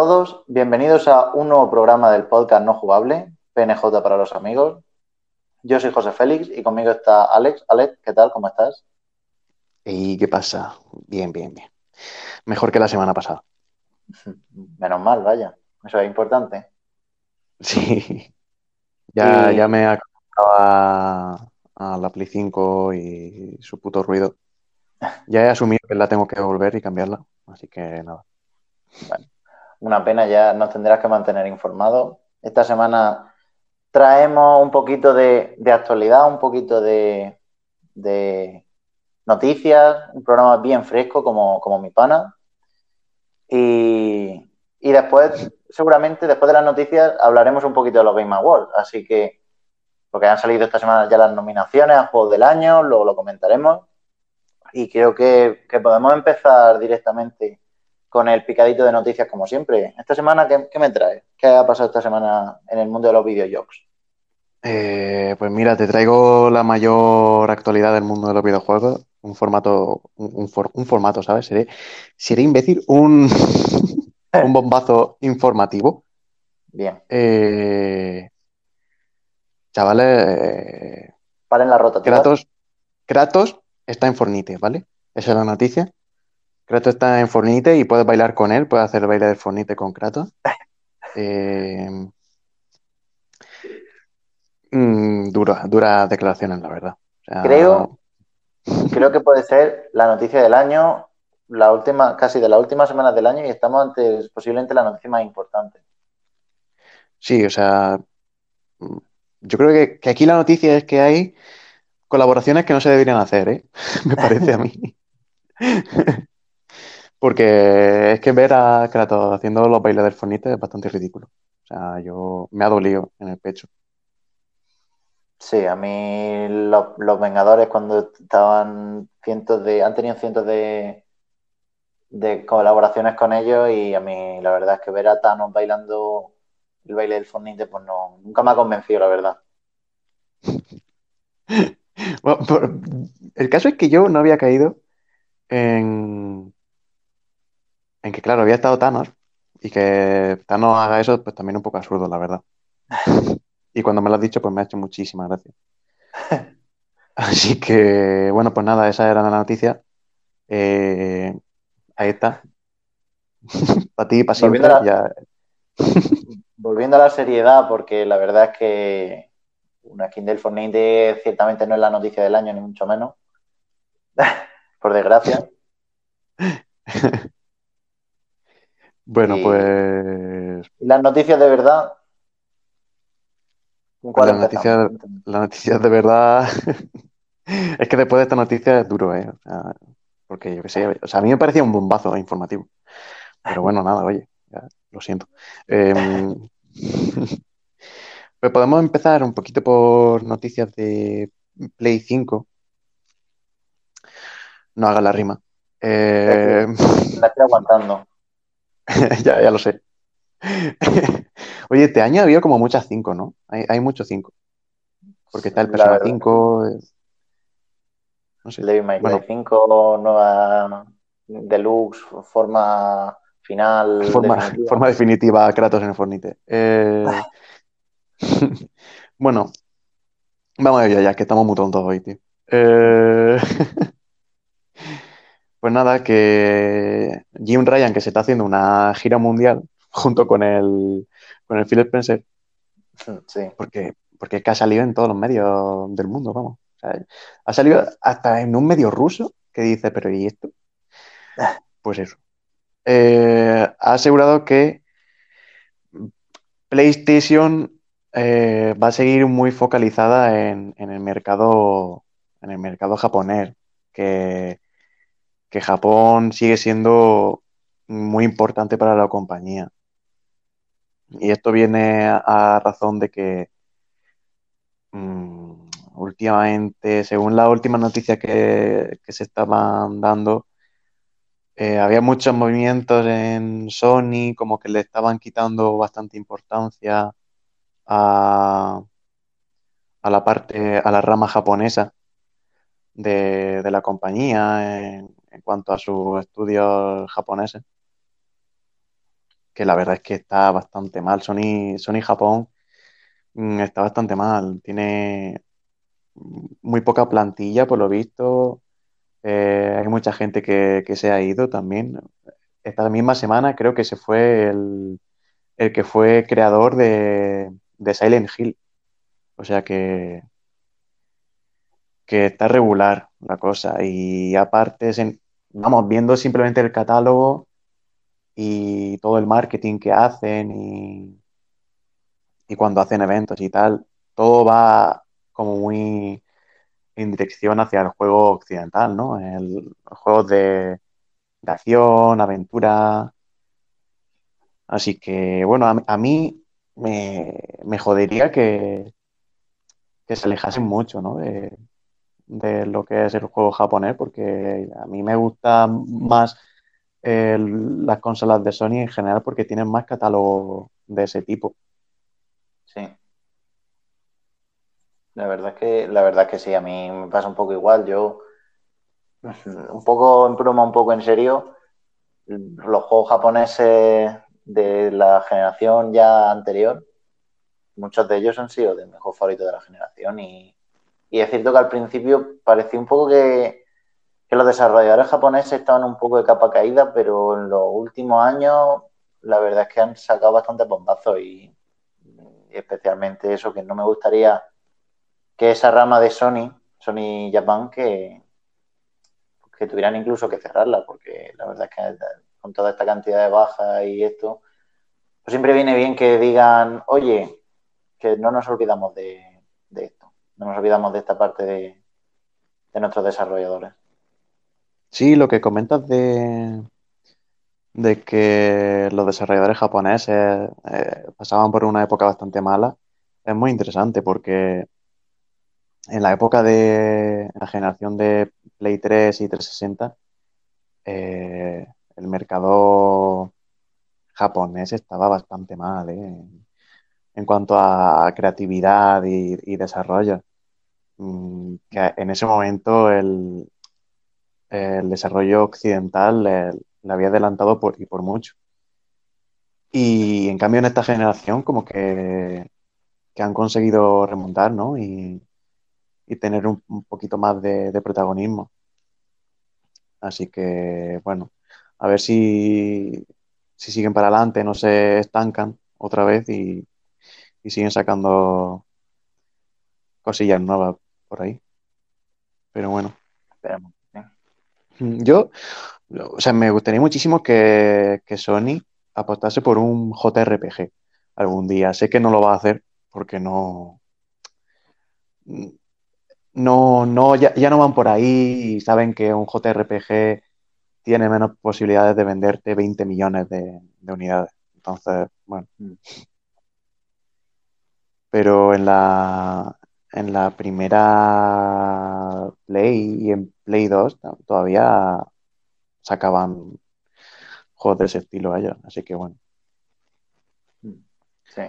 Todos, bienvenidos a un nuevo programa del podcast No Jugable, PNJ para los amigos. Yo soy José Félix y conmigo está Alex. Alex, ¿qué tal? ¿Cómo estás? ¿Y qué pasa? Bien, bien, bien. Mejor que la semana pasada. Menos mal, vaya, eso es importante. Sí. Ya, Y- ya me acostumbrado a, la Play 5 y su puto ruido. Ya he asumido que la tengo que devolver y cambiarla. Así que nada. Una pena, ya nos tendrás que mantener informados. Esta semana traemos un poquito de, actualidad, un poquito de, de noticias, un programa bien fresco como, como mi pana. Y, y después, seguramente, después de las noticias, hablaremos un poquito de los Game Awards. Así que, porque han salido esta semana ya las nominaciones a Juegos del Año, luego lo comentaremos. Y creo que, que podemos empezar directamente con el picadito de noticias como siempre. Esta semana, ¿qué, qué me trae? ¿Qué ha pasado esta semana en el mundo de los videojuegos? Eh, pues mira, te traigo la mayor actualidad del mundo de los videojuegos. Un formato, un, un for- un formato, ¿sabes? Seré, seré imbécil, un, un bombazo informativo. Bien, Eh, chavales, eh, paren la rotativa. Kratos, Kratos está en Fornite, ¿vale? Esa es la noticia. Kratos está en Fornite y puedes bailar con él, puedes hacer el baile del Fornite con Kratos. Eh, mm, dura, duras declaraciones, la verdad. O sea, Creo- Creo que puede ser la noticia del año, la última, casi de las últimas semanas del año, y estamos ante posiblemente la noticia más importante. Sí, o sea, yo creo que, que aquí la noticia es que hay colaboraciones que no se deberían hacer, ¿eh? Me parece a mí. Porque es que ver a Kratos haciendo los bailes del Fornite es bastante ridículo. O sea, yo me ha dolido en el pecho. Sí, a mí los, los Vengadores cuando estaban cientos de, han tenido cientos de, de colaboraciones con ellos y a mí la verdad es que ver a Thanos bailando el baile del Fortnite pues no, nunca me ha convencido la verdad. Bueno, el caso es que yo no había caído en, en que, claro, había estado Thanos y que Thanos haga eso, pues también un poco absurdo, la verdad. Y cuando me lo has dicho, pues me ha hecho muchísimas gracias. Así que, bueno, pues nada, esa era la noticia. Eh, ahí está. Para ti, para siempre. Volviendo a Ya, Volviendo a la seriedad, porque la verdad es que una skin del Fortnite ciertamente no es la noticia del año, ni mucho menos. Por desgracia. Bueno, Y- pues las noticias de verdad. ¿Con cuál Pues la noticia de verdad es que después de esta noticia es duro, ¿eh? O sea, porque yo qué sé, o sea, a mí me parecía un bombazo informativo. Pero bueno, nada, oye, ya, lo siento. Em, pues podemos empezar un poquito por noticias de Play 5. No haga la rima. Eh, La estoy aguantando. ya, ya lo sé. Oye, este año ha habido como muchas 5, ¿no? Hay, hay muchos 5. Porque está el Persona verdad. 5. eh, No sé. Devil May Cry Bueno. 5, nueva deluxe, forma final. Forma, definitiva. forma definitiva Kratos en el Fornite. Eh, bueno, vamos a ello ya, que estamos muy tontos hoy, tío. Eh, Pues nada, que Jim Ryan, que se está haciendo una gira mundial junto con el, con el Phil Spencer, Sí. porque, porque es que ha salido en todos los medios del mundo, vamos. O sea, ha salido hasta en un medio ruso que dice, pero ¿y esto? Pues eso. Eh, ha asegurado que PlayStation eh, va a seguir muy focalizada en, en el mercado, en el mercado japonés. que, que Japón sigue siendo muy importante para la compañía. Y esto viene a, razón de que mm, últimamente, según las últimas noticias que, se estaban dando, eh, había muchos movimientos en Sony, como que le estaban quitando bastante importancia a, la parte, a la rama japonesa de, la compañía en cuanto a sus estudios japoneses, que la verdad es que está bastante mal. Sony, Sony Japón mm, está bastante mal, tiene muy poca plantilla por lo visto, eh, hay mucha gente que, que se ha ido también. Esta misma semana creo que se fue el, el que fue creador de, de Silent Hill. O sea que, que está regular la cosa. Y aparte, vamos, viendo simplemente el catálogo y todo el marketing que hacen y, cuando hacen eventos y tal, todo va como muy en dirección hacia el juego occidental, ¿no? El, juegos de, acción, aventura. Así que, bueno, a, a mí me, me jodería que, que se alejasen mucho, ¿no? De, de lo que es el juego japonés, porque a mí me gustan más eh, las consolas de Sony en general porque tienen más catálogo de ese tipo. Sí. La verdad es que, la verdad es que sí, a mí me pasa un poco igual. Yo, un poco en broma, un poco en serio, los juegos japoneses de la generación ya anterior, muchos de ellos han sido de mejor favorito de la generación y, y es cierto que al principio parecía un poco que, los desarrolladores japoneses estaban un poco de capa caída, pero en los últimos años la verdad es que han sacado bastante bombazos y, especialmente eso, que no me gustaría que esa rama de Sony, Sony Japan, que, que tuvieran incluso que cerrarla, porque la verdad es que con toda esta cantidad de bajas y esto, pues siempre viene bien que digan, oye, que no nos olvidamos de, de no nos olvidamos de esta parte de, de nuestros desarrolladores. Sí, lo que comentas de, de que los desarrolladores japoneses eh, pasaban por una época bastante mala es muy interesante porque en la época de la generación de Play 3 y 360, eh, el mercado japonés estaba bastante mal, ¿eh? en, cuanto a creatividad y desarrollo. Mm, que en ese momento el, el desarrollo occidental le, había adelantado y por mucho. Y en cambio en esta generación como que, que han conseguido remontar, ¿no? Y, y tener un, un poquito más de, de protagonismo. Así que, bueno, a ver si, si siguen para adelante, no se estancan otra vez y, y siguen sacando cosillas nuevas por ahí. Pero bueno, Esperemos, ¿sí? yo, o sea, me gustaría muchísimo que, que Sony apostase por un JRPG algún día. Sé que no lo va a hacer porque no, no, no, ya, ya no van por ahí y saben que un JRPG tiene menos posibilidades de venderte 20 millones de, de unidades. Entonces, bueno. Mm. Pero en la, en la primera Play y en Play 2 to- todavía sacaban juegos de ese estilo ellos. Así que bueno. Sí.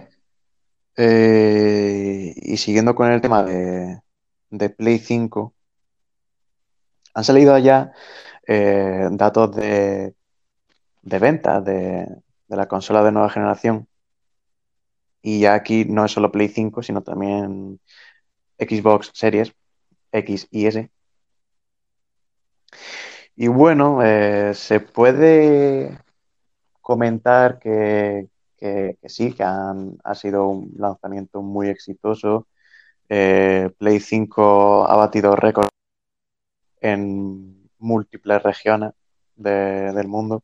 Eh, y siguiendo con el tema de, de Play 5, han salido ya eh, datos de, de ventas de, de la consola de nueva generación. Y ya aquí no es solo Play 5, sino también Xbox Series X y S. Y bueno, eh, se puede comentar que, que- sí, que han, ha sido un lanzamiento muy exitoso. Eh, Play 5 ha batido récords en múltiples regiones de- del mundo.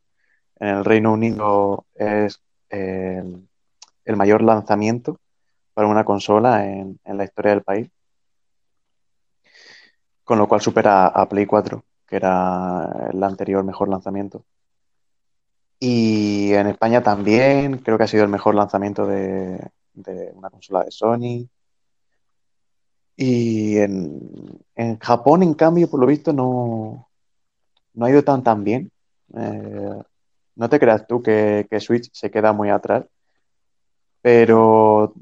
En el Reino Unido es el, el mayor lanzamiento para una consola en la historia del país, con lo cual supera a Play 4 que era el anterior mejor lanzamiento. Y en España también creo que ha sido el mejor lanzamiento de, una consola de Sony. Y en, en Japón, en cambio, por lo visto, no, no ha ido tan tan bien. Eh, no te creas tú que, Switch se queda muy atrás. Pero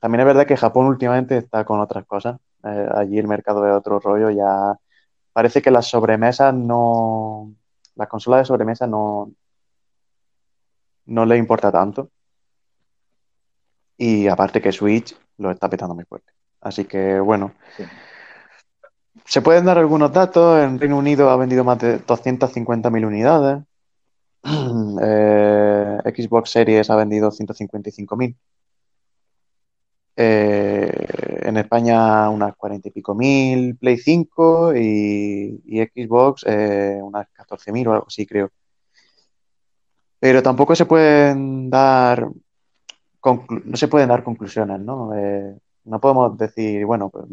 también es verdad que Japón últimamente está con otras cosas. Eh, allí el mercado de otro rollo ya parece que las sobremesas no, las consolas de sobremesa no, no le importa tanto. Y aparte que Switch lo está petando muy fuerte. Así que bueno, Sí. se pueden dar algunos datos. En Reino Unido ha vendido más de 250.000 unidades. Eh, Xbox Series ha vendido 155.000. Eh, en España unas 40 y pico mil, Play 5 y, Xbox eh, unas 14.000 o algo así, creo. Pero tampoco se pueden dar, no se pueden dar conclusiones, ¿no? Eh, no podemos decir, bueno, pues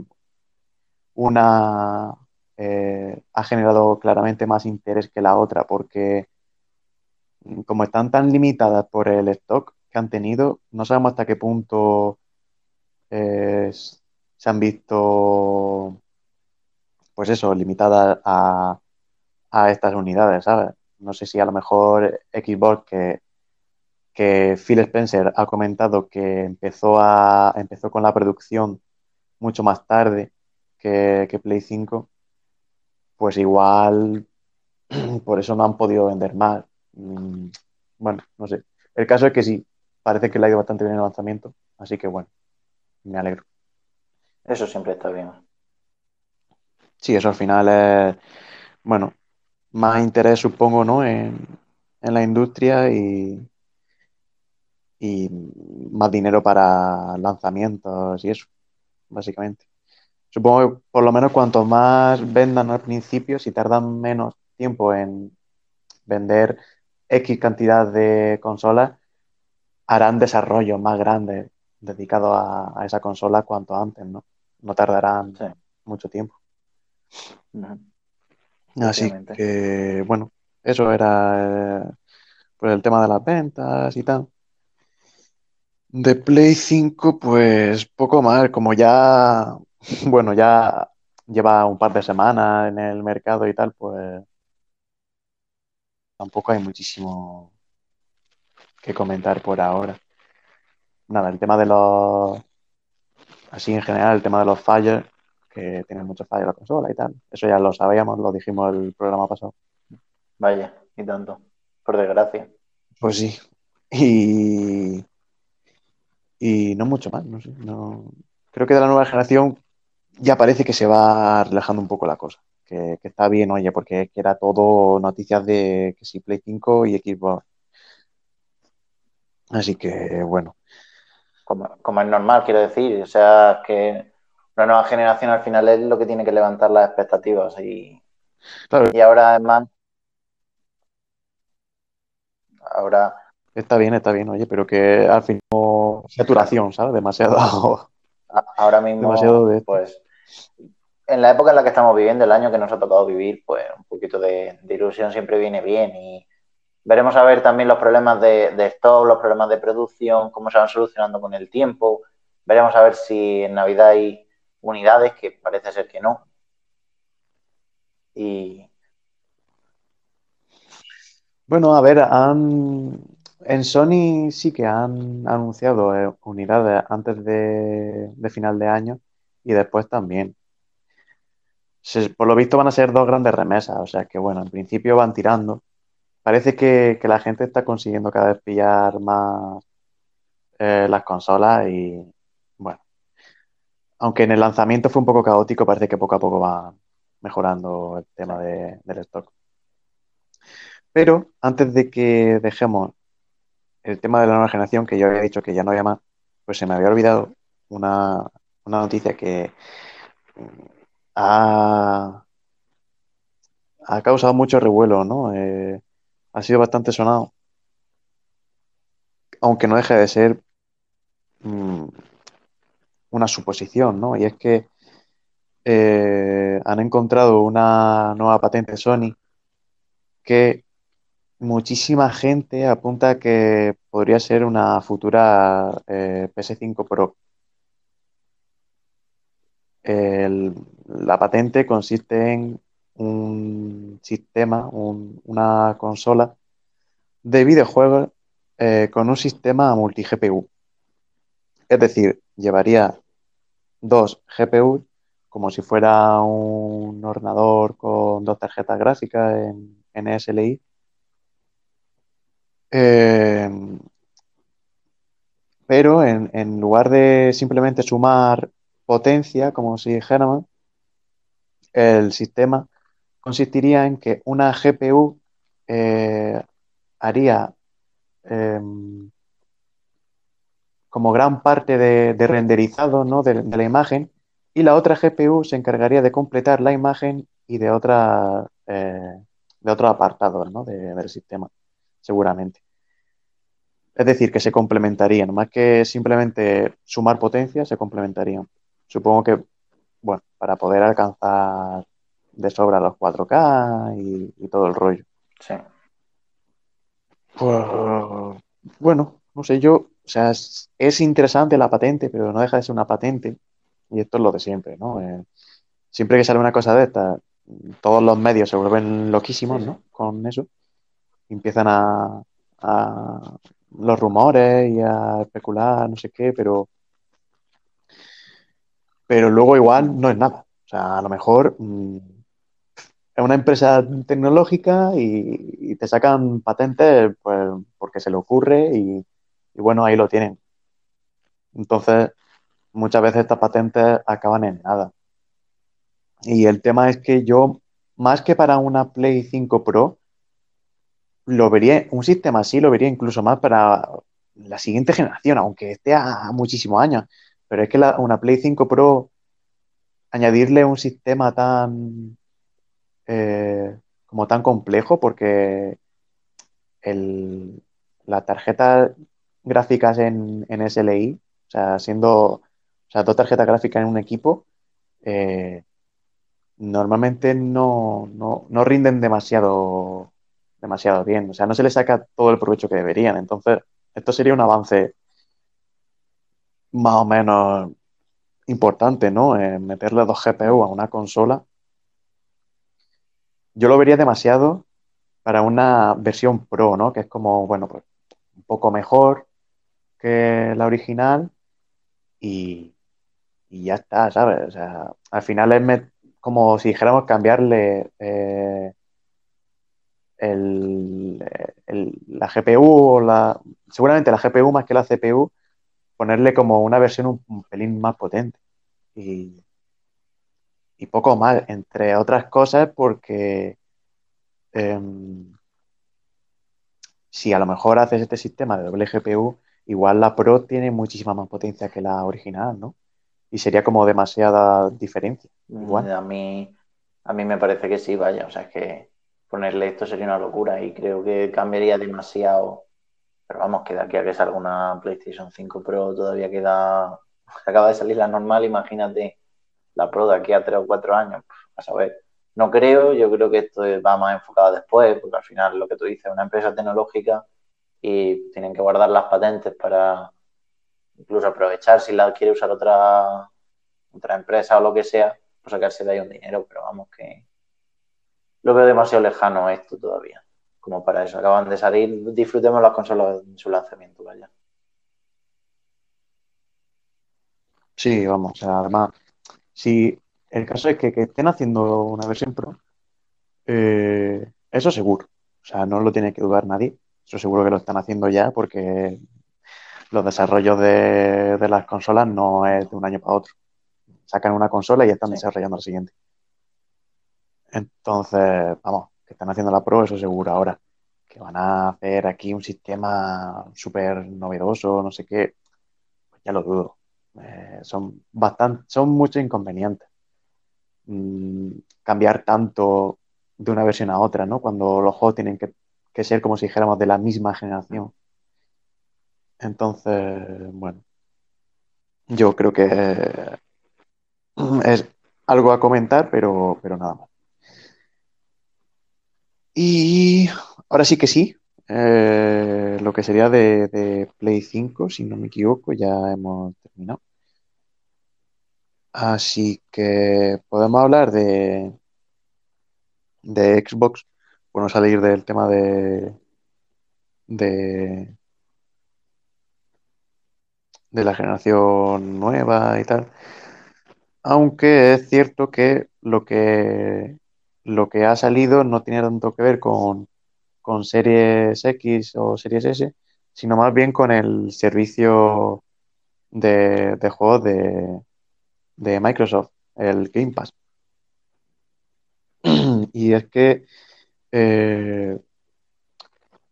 una eh, ha generado claramente más interés que la otra, porque como están tan limitadas por el stock que han tenido, no sabemos hasta qué punto eh, se han visto, pues eso, limitadas a, a estas unidades, ¿sabes? No sé si a lo mejor Xbox, que, que Phil Spencer ha comentado que empezó, a, empezó con la producción mucho más tarde que, que Play 5, pues igual por eso no han podido vender más. Mm, Bueno, no sé. El caso es que sí, parece que le ha ido bastante bien el lanzamiento, así que bueno, me alegro. Eso siempre está bien. Sí, eso al final es, bueno, más interés supongo, ¿no? En, en la industria y, y más dinero para lanzamientos y eso, básicamente. Supongo que por lo menos cuanto más vendan al principio, si tardan menos tiempo en vender X cantidad de consolas, harán desarrollos más grandes dedicados a, a esa consola cuanto antes, ¿no? No tardarán Sí. mucho tiempo. Ujú. Así que, bueno, eso era eh, pues el tema de las ventas y tal. De Play 5, pues poco más, como ya, bueno, ya lleva un par de semanas en el mercado y tal, pues tampoco hay muchísimo que comentar por ahora. Nada, el tema de los, así en general, el tema de los fallos, que tiene muchos fallos la consola y tal, eso ya lo sabíamos, lo dijimos el programa pasado. Vaya, y tanto. Por desgracia. Pues sí. Y, y no mucho más, no sé. No... Creo que de la nueva generación ya parece que se va relajando un poco la cosa. Que, que está bien, oye, porque era todo noticias de que sí, Play 5 y Xbox. Así que, bueno, Como, como es normal, quiero decir. O sea, que una nueva generación al final es lo que tiene que levantar las expectativas. Y, claro, y ahora, además, ahora, está bien, está bien, oye, pero que al final saturación, ¿sabes? Demasiado, ahora mismo, demasiado de pues, en la época en la que estamos viviendo, el año que nos ha tocado vivir, pues un poquito de, de ilusión siempre viene bien. Y veremos a ver también los problemas de, de stock, los problemas de producción, cómo se van solucionando con el tiempo. Veremos a ver si en Navidad hay unidades, que parece ser que no. Y Bueno, a ver, han en Sony sí que han anunciado eh, unidades antes de, final de año y después también. Por lo visto van a ser dos grandes remesas, o sea que bueno, en principio van tirando. Parece que, que la gente está consiguiendo cada vez pillar más eh, las consolas y bueno, aunque en el lanzamiento fue un poco caótico, parece que poco a poco va mejorando el tema de- del stock. Pero antes de que dejemos el tema de la nueva generación, que yo había dicho que ya no había más, pues se me había olvidado una, una noticia que mm, ha, ha causado mucho revuelo, ¿no? Eh, ha sido bastante sonado, aunque no deje de ser mm, una suposición, ¿no? Y es que eh, han encontrado una nueva patente Sony que muchísima gente apunta que podría ser una futura eh, PS5 Pro. La patente consiste en un sistema, un- una consola de videojuegos eh, con un sistema multi-GPU. Es decir, llevaría dos GPU como si fuera un ordenador con dos tarjetas gráficas en, en SLI. Eh, pero en, en lugar de simplemente sumar potencia, como si dijéramos, el sistema consistiría en que una GPU eh, haría em, como gran parte de, de renderizado, ¿no? de, la imagen y la otra GPU se encargaría de completar la imagen y de, otra, eh, de otros apartados ¿no? de- del sistema, seguramente. Es decir, que se complementarían, más que simplemente sumar potencia, se complementarían. Supongo que, bueno, para poder alcanzar de sobra los 4K y, y todo el rollo. Sí. Pues, bueno, no sé, yo, o sea, es, es interesante la patente, pero no deja de ser una patente. Y esto es lo de siempre, ¿no? Eh, siempre que sale una cosa de esta, todos los medios se vuelven loquísimos. ¿no? Con eso. Empiezan a, a los rumores y a especular, no sé qué, pero, pero luego igual no es nada. O sea, a lo mejor mm, es una empresa tecnológica y, te sacan patentes pues porque se le ocurre y, bueno, ahí lo tienen. Entonces, muchas veces estas patentes acaban en nada. Y el tema es que yo, más que para una Play 5 Pro, lo vería, un sistema así lo vería incluso más para la siguiente generación, aunque esté a muchísimos años. Pero es que una Play 5 Pro, añadirle un sistema tan eh, como tan complejo, porque el, las tarjetas gráficas en, SLI, o sea, siendo, dos tarjetas gráficas en un equipo, eh, normalmente no, no, no rinden demasiado, demasiado bien. O sea, no se les saca todo el provecho que deberían. Entonces, esto sería un avance más o menos importante, ¿no? Eh, meterle dos GPU a una consola. Yo lo vería demasiado para una versión Pro, ¿no? Que es como, bueno, pues un poco mejor que la original y, y ya está, ¿sabes? O sea, al final es como si dijéramos cambiarle eh, el- la GPU o la, seguramente la GPU más que la CPU, ponerle como una versión un, un pelín más potente y, y poco más, entre otras cosas porque em, si a lo mejor haces este sistema de doble GPU, igual la Pro tiene muchísima más potencia que la original, ¿no? Y sería como demasiada diferencia. Igual. A mí, a mí me parece que sí, vaya. O sea, es que ponerle esto sería una locura y creo que cambiaría demasiado. Pero vamos, que de aquí a que salga una PlayStation 5 Pro todavía queda. Acaba de salir la normal, imagínate la Pro de aquí a 3 o 4 años. Pues, a saber. No creo, yo creo que esto va más enfocado después, porque al final lo que tú dices es una empresa tecnológica y tienen que guardar las patentes para incluso aprovechar si la quiere usar otra, otra empresa o lo que sea, por sacarse de ahí un dinero, pero vamos que lo veo demasiado lejano esto todavía, como para eso. Acaban de salir, disfrutemos las consolas en su lanzamiento, vaya. Sí, vamos, además, si el caso es que, que estén haciendo una versión Pro, eh, eso seguro. O sea, no lo tiene que dudar nadie. Eso seguro que lo están haciendo ya porque los desarrollos de, de las consolas no es de un año para otro. Sacan una consola y ya están Sí. desarrollando la siguiente. Entonces, vamos, que están haciendo la Pro, eso seguro. Ahora, que van a hacer aquí un sistema súper novedoso, no sé qué, pues ya lo dudo. Eh, son bastante, son muchos inconvenientes. Mm, cambiar tanto de una versión a otra, ¿no? Cuando los juegos tienen que, que ser como si dijéramos de la misma generación. Entonces, bueno, yo creo que es, algo a comentar, pero, pero nada más. Y ahora sí que sí, eh, lo que sería de, de Play 5, si no me equivoco, ya hemos terminado. Así que podemos hablar de, de Xbox, bueno, salir del tema de, de, de la generación nueva y tal. Aunque es cierto que lo que, lo que ha salido no tiene tanto que ver con, con Series X o Series S, sino más bien con el servicio de, de juegos de, de Microsoft, el Game Pass. Y es que eh,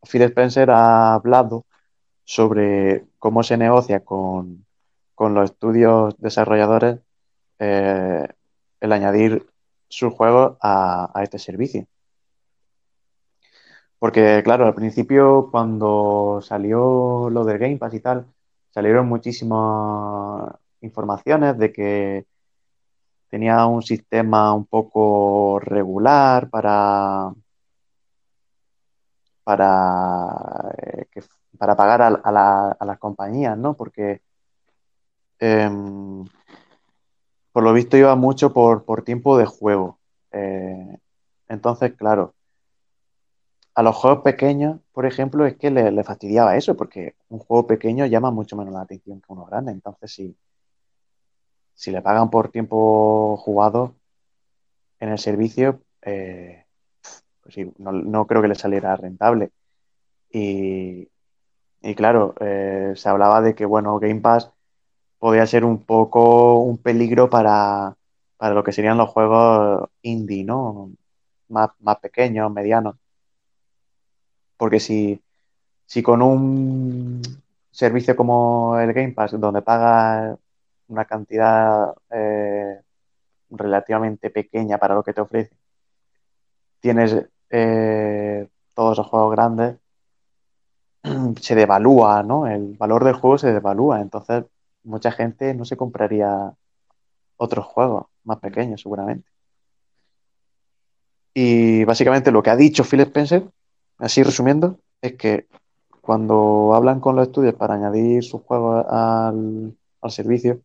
Phil Spencer ha hablado sobre cómo se negocia con, con los estudios desarrolladores eh, el añadir sus juegos a, a este servicio. Porque, claro, al principio, cuando salió lo del Game Pass y tal, salieron muchísimas informaciones de que tenía un sistema un poco regular para, para, eh, para pagar a las compañías, ¿no? Porque em, por lo visto iba mucho por, por tiempo de juego. Eh, entonces, claro, a los juegos pequeños, por ejemplo, es que le, fastidiaba eso, porque un juego pequeño llama mucho menos la atención que uno grande. Entonces, si, si le pagan por tiempo jugado en el servicio, eh, pues sí, no, no creo que le saliera rentable. Y, y claro, eh, se hablaba de que, bueno, Game Pass podía ser un poco un peligro para, para lo que serían los juegos indie, ¿no? Más, más pequeños, medianos. Porque si, si con un servicio como el Game Pass, donde pagas una cantidad eh, relativamente pequeña para lo que te ofrece, tienes eh, todos esos juegos grandes, se devalúa, ¿no? El valor del juego se devalúa. Entonces, mucha gente no se compraría otros juegos más pequeños, seguramente. Y básicamente lo que ha dicho Phil Spencer, así resumiendo, es que cuando hablan con los estudios para añadir sus juegos al, al servicio,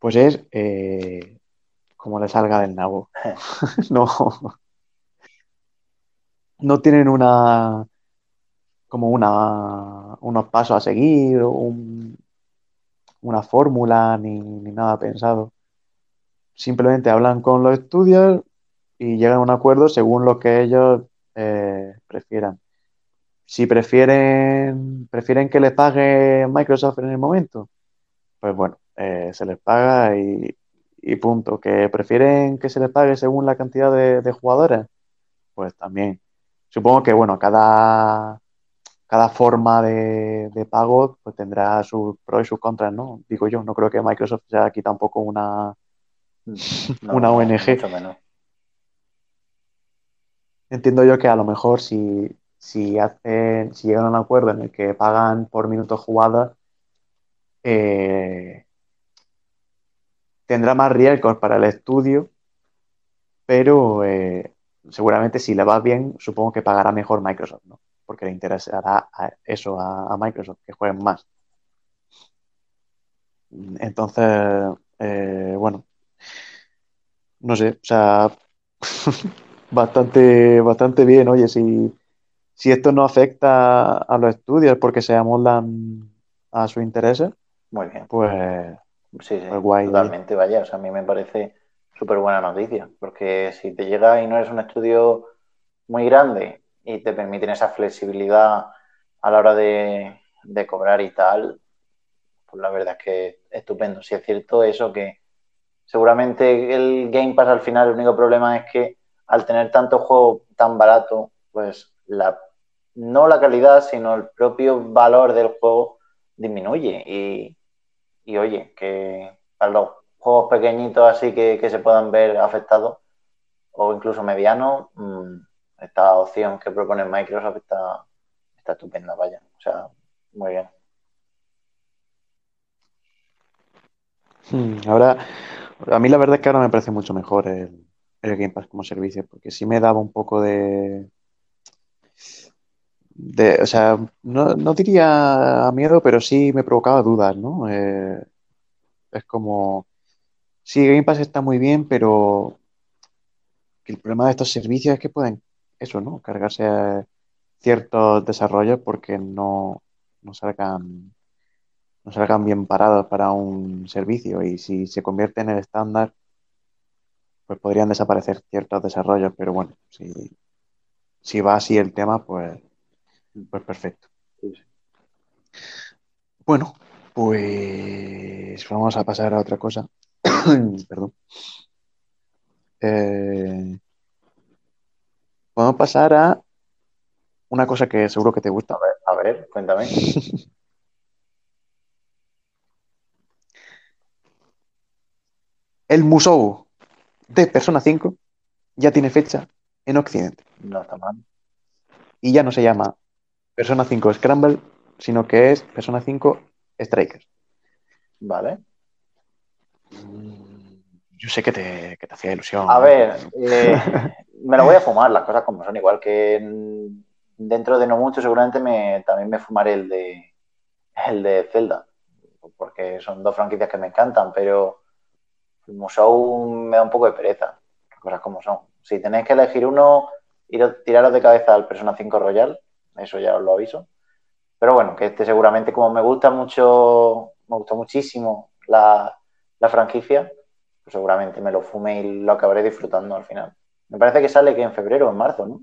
pues es eh, como le salga del nabo. No, no tienen una como una unos pasos a seguir, un- una fórmula ni, ni nada pensado. Simplemente hablan con los estudios y llegan a un acuerdo según lo que ellos eh, prefieran. Si prefieren, prefieren que les pague Microsoft en el momento, pues bueno, eh, se les paga y, y punto. Que prefieren que se les pague según la cantidad de, de jugadores, pues también. Supongo que, bueno, cada, cada forma de, de pago pues tendrá sus pros y sus contras, ¿no? Digo yo, no creo que Microsoft sea aquí tampoco una, No, una ONG. mucho menos. Entiendo yo que a lo mejor si, si hacen, si llegan a un acuerdo en el que pagan por minutos jugadas, eh, tendrá más riesgos para el estudio, pero eh, seguramente si le va bien, supongo que pagará mejor Microsoft, ¿no? Porque le interesará eso a, a Microsoft, que jueguen más. Entonces, eh, bueno, no sé, o sea, bastante, bastante bien, oye, si, si esto no afecta a los estudios porque se amoldan a sus intereses, Muy bien. pues, Sí, sí, pues guay, totalmente, vaya. O sea, a mí me parece súper buena noticia, porque si te llega y no eres un estudio muy grande y te permiten esa flexibilidad a la hora de, de cobrar y tal, pues la verdad es que estupendo. Si es cierto eso que seguramente el Game Pass al final el único problema es que al tener tanto juego tan barato, pues la, no la calidad, sino el propio valor del juego disminuye. Y, y oye, que para los juegos pequeñitos así que, se puedan ver afectados, o incluso medianos, mmm, esta opción que propone Microsoft está, está estupenda, vaya. O sea, muy bien. Hmm, Ahora, A mí la verdad es que ahora me parece mucho mejor el, el Game Pass como servicio, porque sí me daba un poco de, de, o sea, no, no diría miedo, pero sí me provocaba dudas, ¿no? Eh, es como, sí, Game Pass está muy bien, pero el problema de estos servicios es que pueden, eso, ¿no? Cargarse a ciertos desarrollos porque no, no salgan, no salgan bien parados para un servicio y si se convierte en el estándar, pues podrían desaparecer ciertos desarrollos, pero bueno, si, si va así el tema, pues, pues perfecto. Bueno, pues vamos a pasar a otra cosa. Perdón. Eh, vamos a pasar a una cosa que seguro que te gusta. A ver, a ver, cuéntame. El Musou de Persona 5 ya tiene fecha en Occidente No está mal. y ya no se llama Persona 5 Scramble, sino que es Persona 5 Strikers. Vale. Yo sé que te, que te hacía ilusión. A ver, eh, me lo voy a fumar, las cosas como son, igual que en- dentro de no mucho seguramente me, también me fumaré el de, el de Zelda, porque son dos franquicias que me encantan, pero el Musou me da un poco de pereza, cosas como son. Si tenéis que elegir uno, iros- tiraros de cabeza al Persona 5 Royal, eso ya os lo aviso. Pero bueno, que este seguramente como me gusta mucho, me gustó muchísimo la, la franquicia, pues seguramente me lo fume y lo acabaré disfrutando al final. Me parece que sale que en febrero o en marzo, ¿no?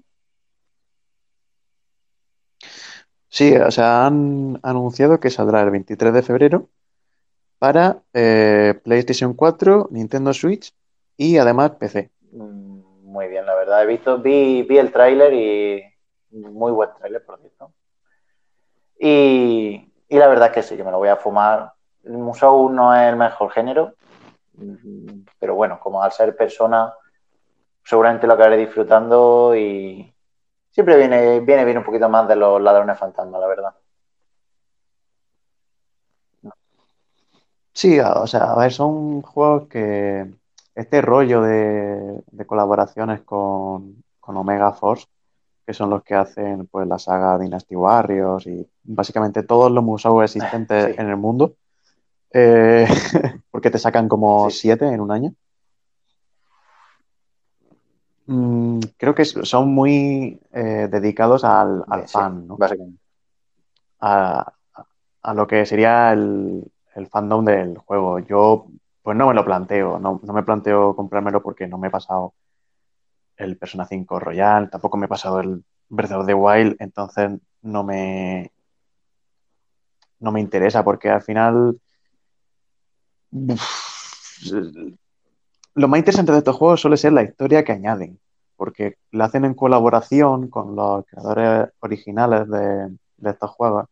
Sí, o sea, han anunciado que saldrá el 23 de febrero para eh, PlayStation 4, Nintendo Switch y además PC. Mm, Muy bien, la verdad. He visto, vi, vi el tráiler y muy buen tráiler, por cierto. Y, la verdad es que sí, que me lo voy a fumar. El Musou no es el mejor género, pero bueno, como al ser persona, seguramente lo acabaré disfrutando y siempre viene, viene bien un poquito más de los ladrones fantasmas, la verdad. Sí, o sea, a ver, son juegos que este rollo de, de colaboraciones con, con Omega Force, que son los que hacen pues la saga Dynasty Warriors y básicamente todos los museos existentes Sí. en el mundo, eh, porque te sacan como Sí. siete en un año. Mm, creo que son muy eh, dedicados al, al Sí, fan, ¿no? básicamente. a, a lo que sería el, el fandom del juego. Yo, pues no me lo planteo, no, no me planteo comprármelo porque no me he pasado el Persona 5 Royal, tampoco me he pasado el Breath of the Wild, entonces no me, no me interesa porque al final lo más interesante de estos juegos suele ser la historia que añaden, porque la hacen en colaboración con los creadores originales de, de estos juegos.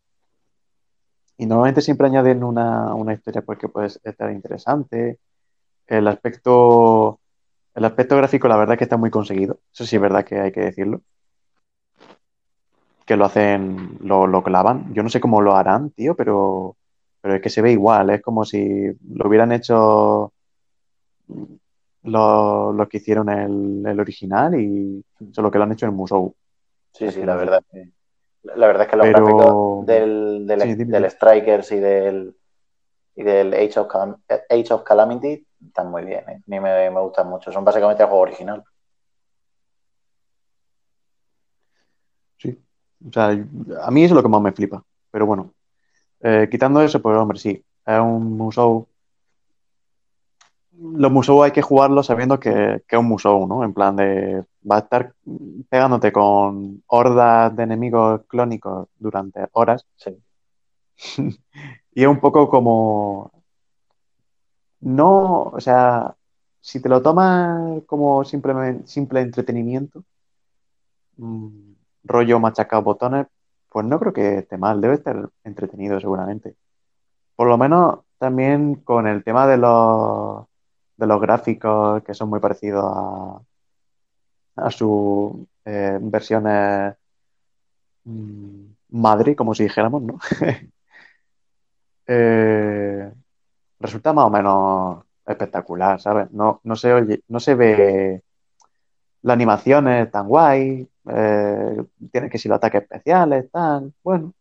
Y normalmente siempre añaden una, una historia pues, que puede estar interesante. El aspecto, el aspecto gráfico, la verdad es que está muy conseguido. Eso sí es verdad que hay que decirlo. Que lo hacen, lo, lo clavan. Yo no sé cómo lo harán, tío, pero, pero es que se ve igual. Es como si lo hubieran hecho lo, lo que hicieron el, el original y solo que lo han hecho en Musou. Sí, sí, la verdad. que- La verdad es que los Pero- gráficos del, del, Sí. Strikers y del, y del Age, of Calam- Age of Calamity están muy bien. ¿eh? A mí me, me gustan mucho. Son básicamente el juego original. Sí. O sea, a mí eso es lo que más me flipa. Pero bueno, eh, quitando eso, pues hombre, sí, es un Musou. Los Musou hay que jugarlos sabiendo que, que es un Musou, ¿no? En plan de, va a estar pegándote con hordas de enemigos clónicos durante horas. Sí. Y es un poco como, no, o sea, si te lo tomas como simplemente, simple entretenimiento, mm, rollo machacado botones, pues no creo que esté mal, debe estar entretenido seguramente. Por lo menos también con el tema de los, de los gráficos que son muy parecidos a, a sus eh, versiones mm, madre, como si dijéramos, ¿no? Eh, resulta más o menos espectacular, ¿sabes? No, no se oye, no se ve la animación es tan guay, eh, tiene que ser los ataques especiales, tal, bueno,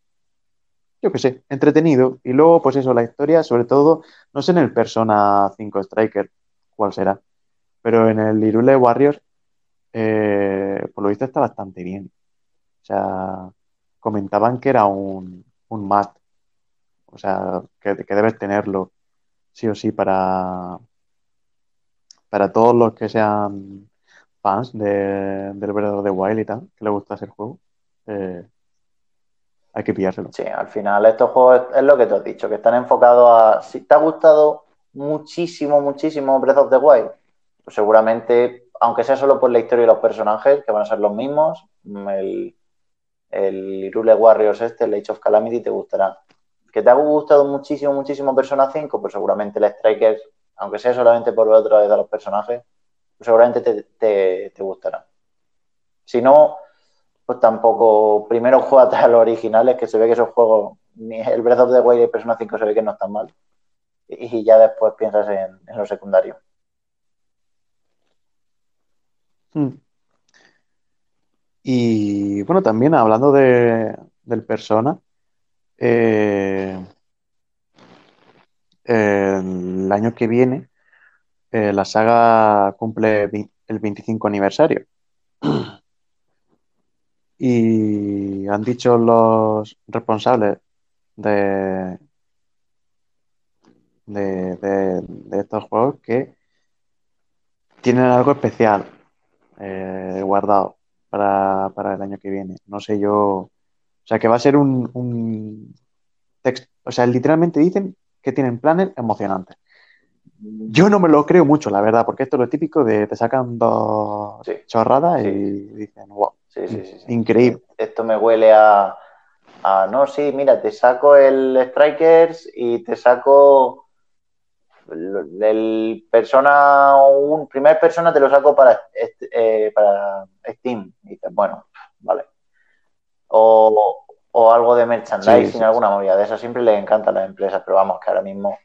yo qué sé, entretenido. Y luego, pues eso, la historia, sobre todo, no sé en el Persona 5 Striker cuál será, pero en el Irule Warriors, eh, por lo visto está bastante bien. O sea, comentaban que era un, un must. O sea, que, que debes tenerlo sí o sí para, para todos los que sean fans de, del of the Wild y tal, que les gusta ese juego. eh, hay que pillárselo. Sí, al final estos juegos es lo que te has dicho, que están enfocados a... Si te ha gustado muchísimo, muchísimo Breath of the Wild, pues seguramente, aunque sea solo por la historia y los personajes, que van a ser los mismos, el, el Irule Warriors este, el Age of Calamity, te gustará. Que te ha gustado muchísimo, muchísimo Persona 5, pues seguramente el Strikers, aunque sea solamente por ver otra vez a los personajes, pues seguramente te, te, te gustará. Si no, pues tampoco. Primero juégate a los originales, que se ve que esos juegos, ni el Breath of the Wild y Persona 5 se ve que no están mal. Y ya después piensas en, lo secundario. Mm. Y bueno, también hablando de, del Persona, eh, el año que viene eh, la saga cumple el 25 aniversario. Y han dicho los responsables de, de, de- de estos juegos que tienen algo especial eh, guardado para, para el año que viene. No sé yo. O sea, que va a ser un, un texto. O sea, literalmente dicen que tienen planes emocionantes. Yo no me lo creo mucho, la verdad, porque esto es lo típico de te sacan dos Sí. chorradas Sí. y dicen, wow, Sí, increíble. Esto me huele a, a, no, sí, mira, te saco el Strikers y te saco el, Persona, un primer Persona te lo saco para, este- eh, para Steam. Y dices, bueno, vale. O, o algo de merchandising, Sí, sí, alguna movida de esas. Siempre les encantan las empresas, pero vamos, que ahora mismo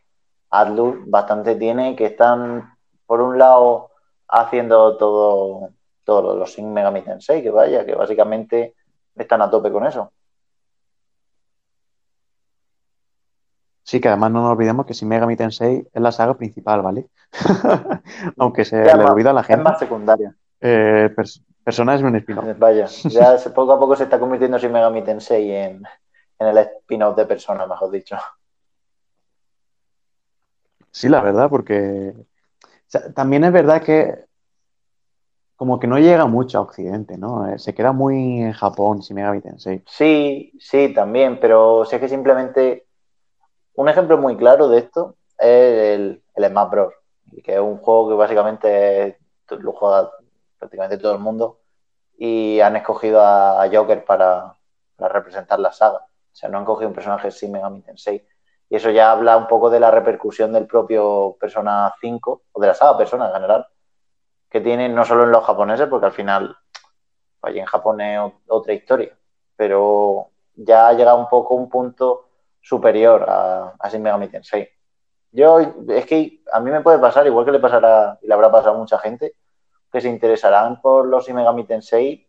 Atlus bastante tiene, que están, por un lado, haciendo todo, todos los Shin Megami Tensei, que vaya, que básicamente están a tope con eso. Sí, que además no nos olvidemos que Shin Megami Tensei es la saga principal, ¿vale? Aunque se Ya le más- olvida a la Es gente, más secundaria. eh, Pers- Persona es un spin-off. Vaya, ya poco a poco se está convirtiendo Shin Megami Tensei en, en el spin-off de Persona, mejor dicho. Sí, la verdad, porque o sea, también es verdad que como que no llega mucho a Occidente, ¿no? Eh, se queda muy en Japón, Shin Megami Tensei. Sí, sí, también, pero si es que simplemente un ejemplo muy claro de esto es el, el Smash Bros. que es un juego que básicamente lo juega prácticamente todo el mundo y han escogido a, Joker para, representar la saga. O sea, no han cogido un personaje sin Megami Tensei. Y eso ya habla un poco de la repercusión del propio Persona 5 o de la saga Persona en general que tiene no solo en los japoneses, porque al final allí en Japón es ot- otra historia, pero ya ha llegado un poco un punto superior a, a Shin Megami Tensei. Yo, es que a mí me puede pasar, igual que le pasará, y le habrá pasado a mucha gente, que se interesarán por los Shin Megami Tensei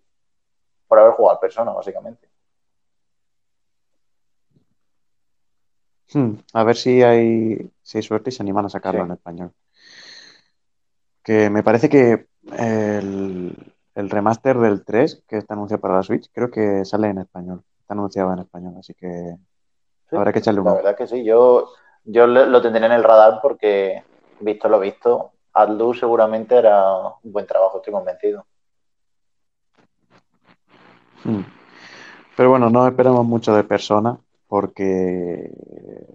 por haber jugado al Persona, básicamente. Hmm, A ver si hay, si hay suerte y se animan a sacarlo Sí. en español. Que me parece que el, el remaster del 3, que está anunciado para la Switch, creo que sale en español. Está anunciado en español, así que Sí, habrá que echarle un La verdad que sí, yo, yo lo tendré en el radar porque, visto lo visto, Atlus seguramente era un buen trabajo, estoy convencido. Hmm. Pero bueno, no esperamos mucho de Persona, porque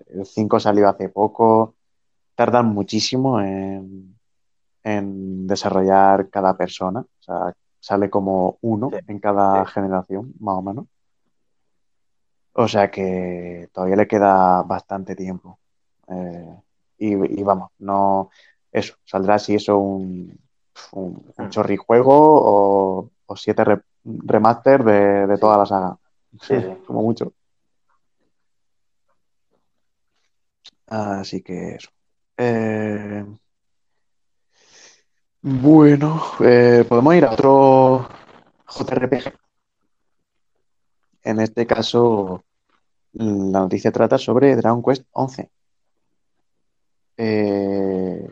el 5 salió hace poco. Tardan muchísimo en, en desarrollar cada persona. O sea, sale como uno Sí, en cada sí. generación, más o menos. O sea que todavía le queda bastante tiempo. Eh, y, y vamos, no. Eso, saldrá si eso un, un, un Mm. chorrijuego o, o siete re- remaster de, de toda la saga. Sí, sí. Como mucho. Así que eso. Eh, Bueno, eh, podemos ir a otro JRPG. En este caso, la noticia trata sobre Dragon Quest 11. Eh,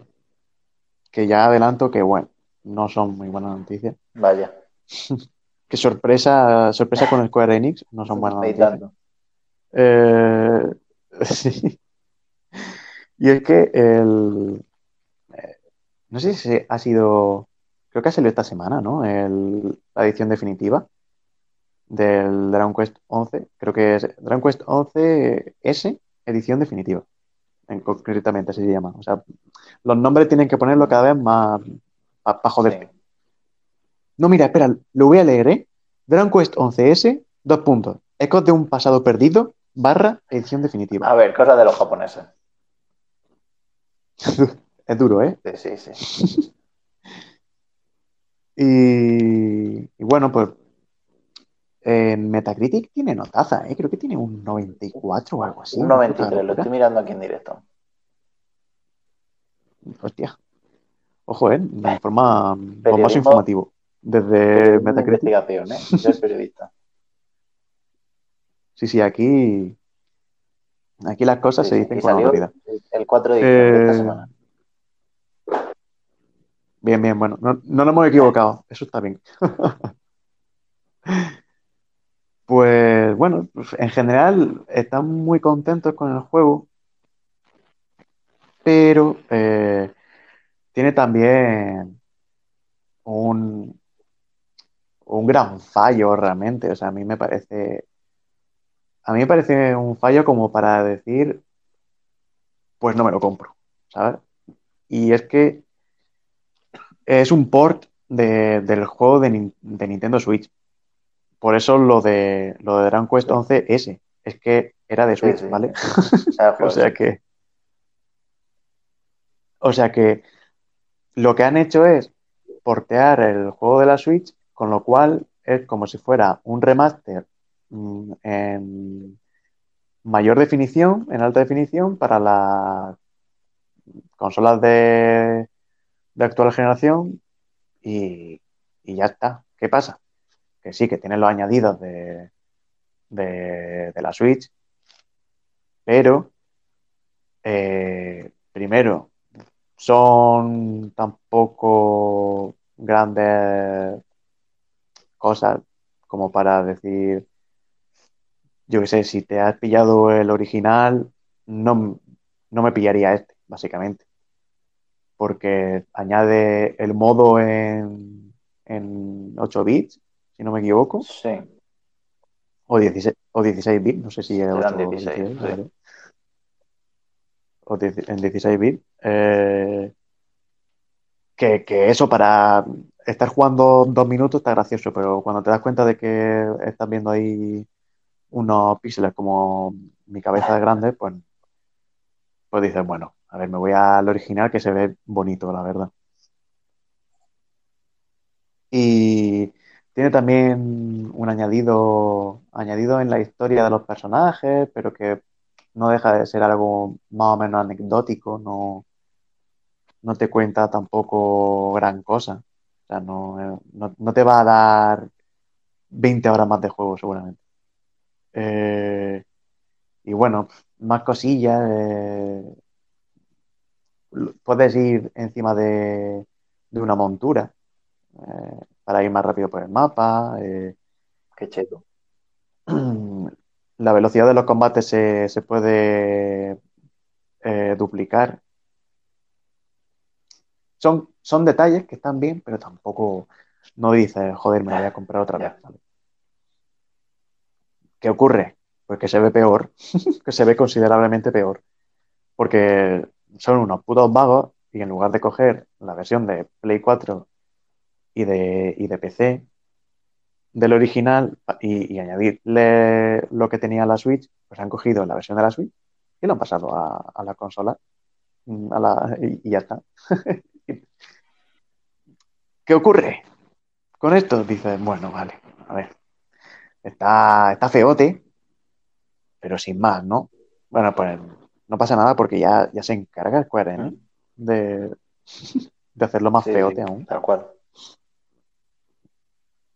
que ya adelanto que, bueno, no son muy buenas noticias. Vaya. Que sorpresa, sorpresa con Square Enix, no son buenas Ahí noticias. Eh, sí. Y es que el. eh, no sé si ha sido. Creo que ha salido esta semana, ¿no? El- la edición definitiva del Dragon Quest 11. Creo que es Dragon Quest 11 S, edición definitiva. En, concretamente así se llama. O sea, los nombres tienen que ponerlo cada vez más para joderte. Sí. No, mira, espera, lo voy a leer, ¿eh? Dragon Quest 11S, dos puntos. Ecos de un pasado perdido, barra edición definitiva. A ver, cosas de los japoneses. Es duro, ¿eh? Sí, sí, sí. Y, y bueno, pues en Metacritic tiene notaza, ¿eh? Creo que tiene un 94 o algo así. Un una 93, puta lo estoy mirando aquí en directo. Hostia. Ojo, ¿eh? De forma Periodismo- informativo. Desde Metacritic. investigación, ¿eh? Yo soy periodista. Sí, sí, aquí, aquí las cosas Sí, se dicen con salió autoridad. el 4 de diciembre de esta Eh, semana. Bien, bien, bueno, no, no nos hemos equivocado, eso está bien. Pues bueno, pues, en general están muy contentos con el juego, pero eh, tiene también un, un gran fallo realmente. O sea, a mí me parece, a mí me parece un fallo como para decir, pues no me lo compro, ¿sabes? Y es que es un port de- del juego de Nintendo Switch. Por eso lo de, lo de Dragon Quest 11S. Es que era de Switch, sí. ¿vale? O sea, O que. O sea que lo que han hecho es portear el juego de la Switch, con lo cual es como si fuera un remaster mm, en mayor definición, en alta definición, para las consolas de, de actual generación y, y ya está. ¿Qué pasa? Que sí, que tienen los añadidos de, de, la Switch, pero eh, primero son tampoco grandes cosas como para decir, yo qué sé, si te has pillado el original, no, no me pillaría este, básicamente. Porque añade el modo en, en 8 bits, si no me equivoco, Sí. o 16, o 16 bits, no sé si es Eran 8 o 16, 16, la sí. verdad. O 10 en 16 bits. Eh, que, que eso para estar jugando dos minutos está gracioso, pero cuando te das cuenta de que estás viendo ahí unos píxeles como mi cabeza de grande, pues, pues dices, bueno, a ver, me voy al original que se ve bonito, la verdad. Y tiene también un añadido, añadido en la historia de los personajes, pero que no deja de ser algo más o menos anecdótico, no, no te cuenta tampoco gran cosa. O sea, no, no, no te va a dar 20 horas más de juego, seguramente. Eh, y bueno, más cosillas. eh, puedes ir encima de, de una montura eh, para ir más rápido por el mapa. eh, Qué cheto. la velocidad de los combates se, se puede eh, duplicar. Son, son detalles que están bien, pero tampoco no dices, joder, me la voy a comprar otra vez. ¿Qué ocurre? Pues que se ve peor, que se ve considerablemente peor. Porque son unos putos vagos y en lugar de coger la versión de Play 4 y de, y de PC del original y, y añadirle lo que tenía la Switch, pues han cogido la versión de la Switch y lo han pasado a, a la consola mm, a la- y, y ya está. ¿Qué ocurre? Con esto dices, bueno, vale, a ver, está, está feote, pero sin más, ¿no? Bueno, pues no pasa nada porque ya, ya se encarga Square Enix de, de hacerlo más Sí, feote sí, aún. tal cual.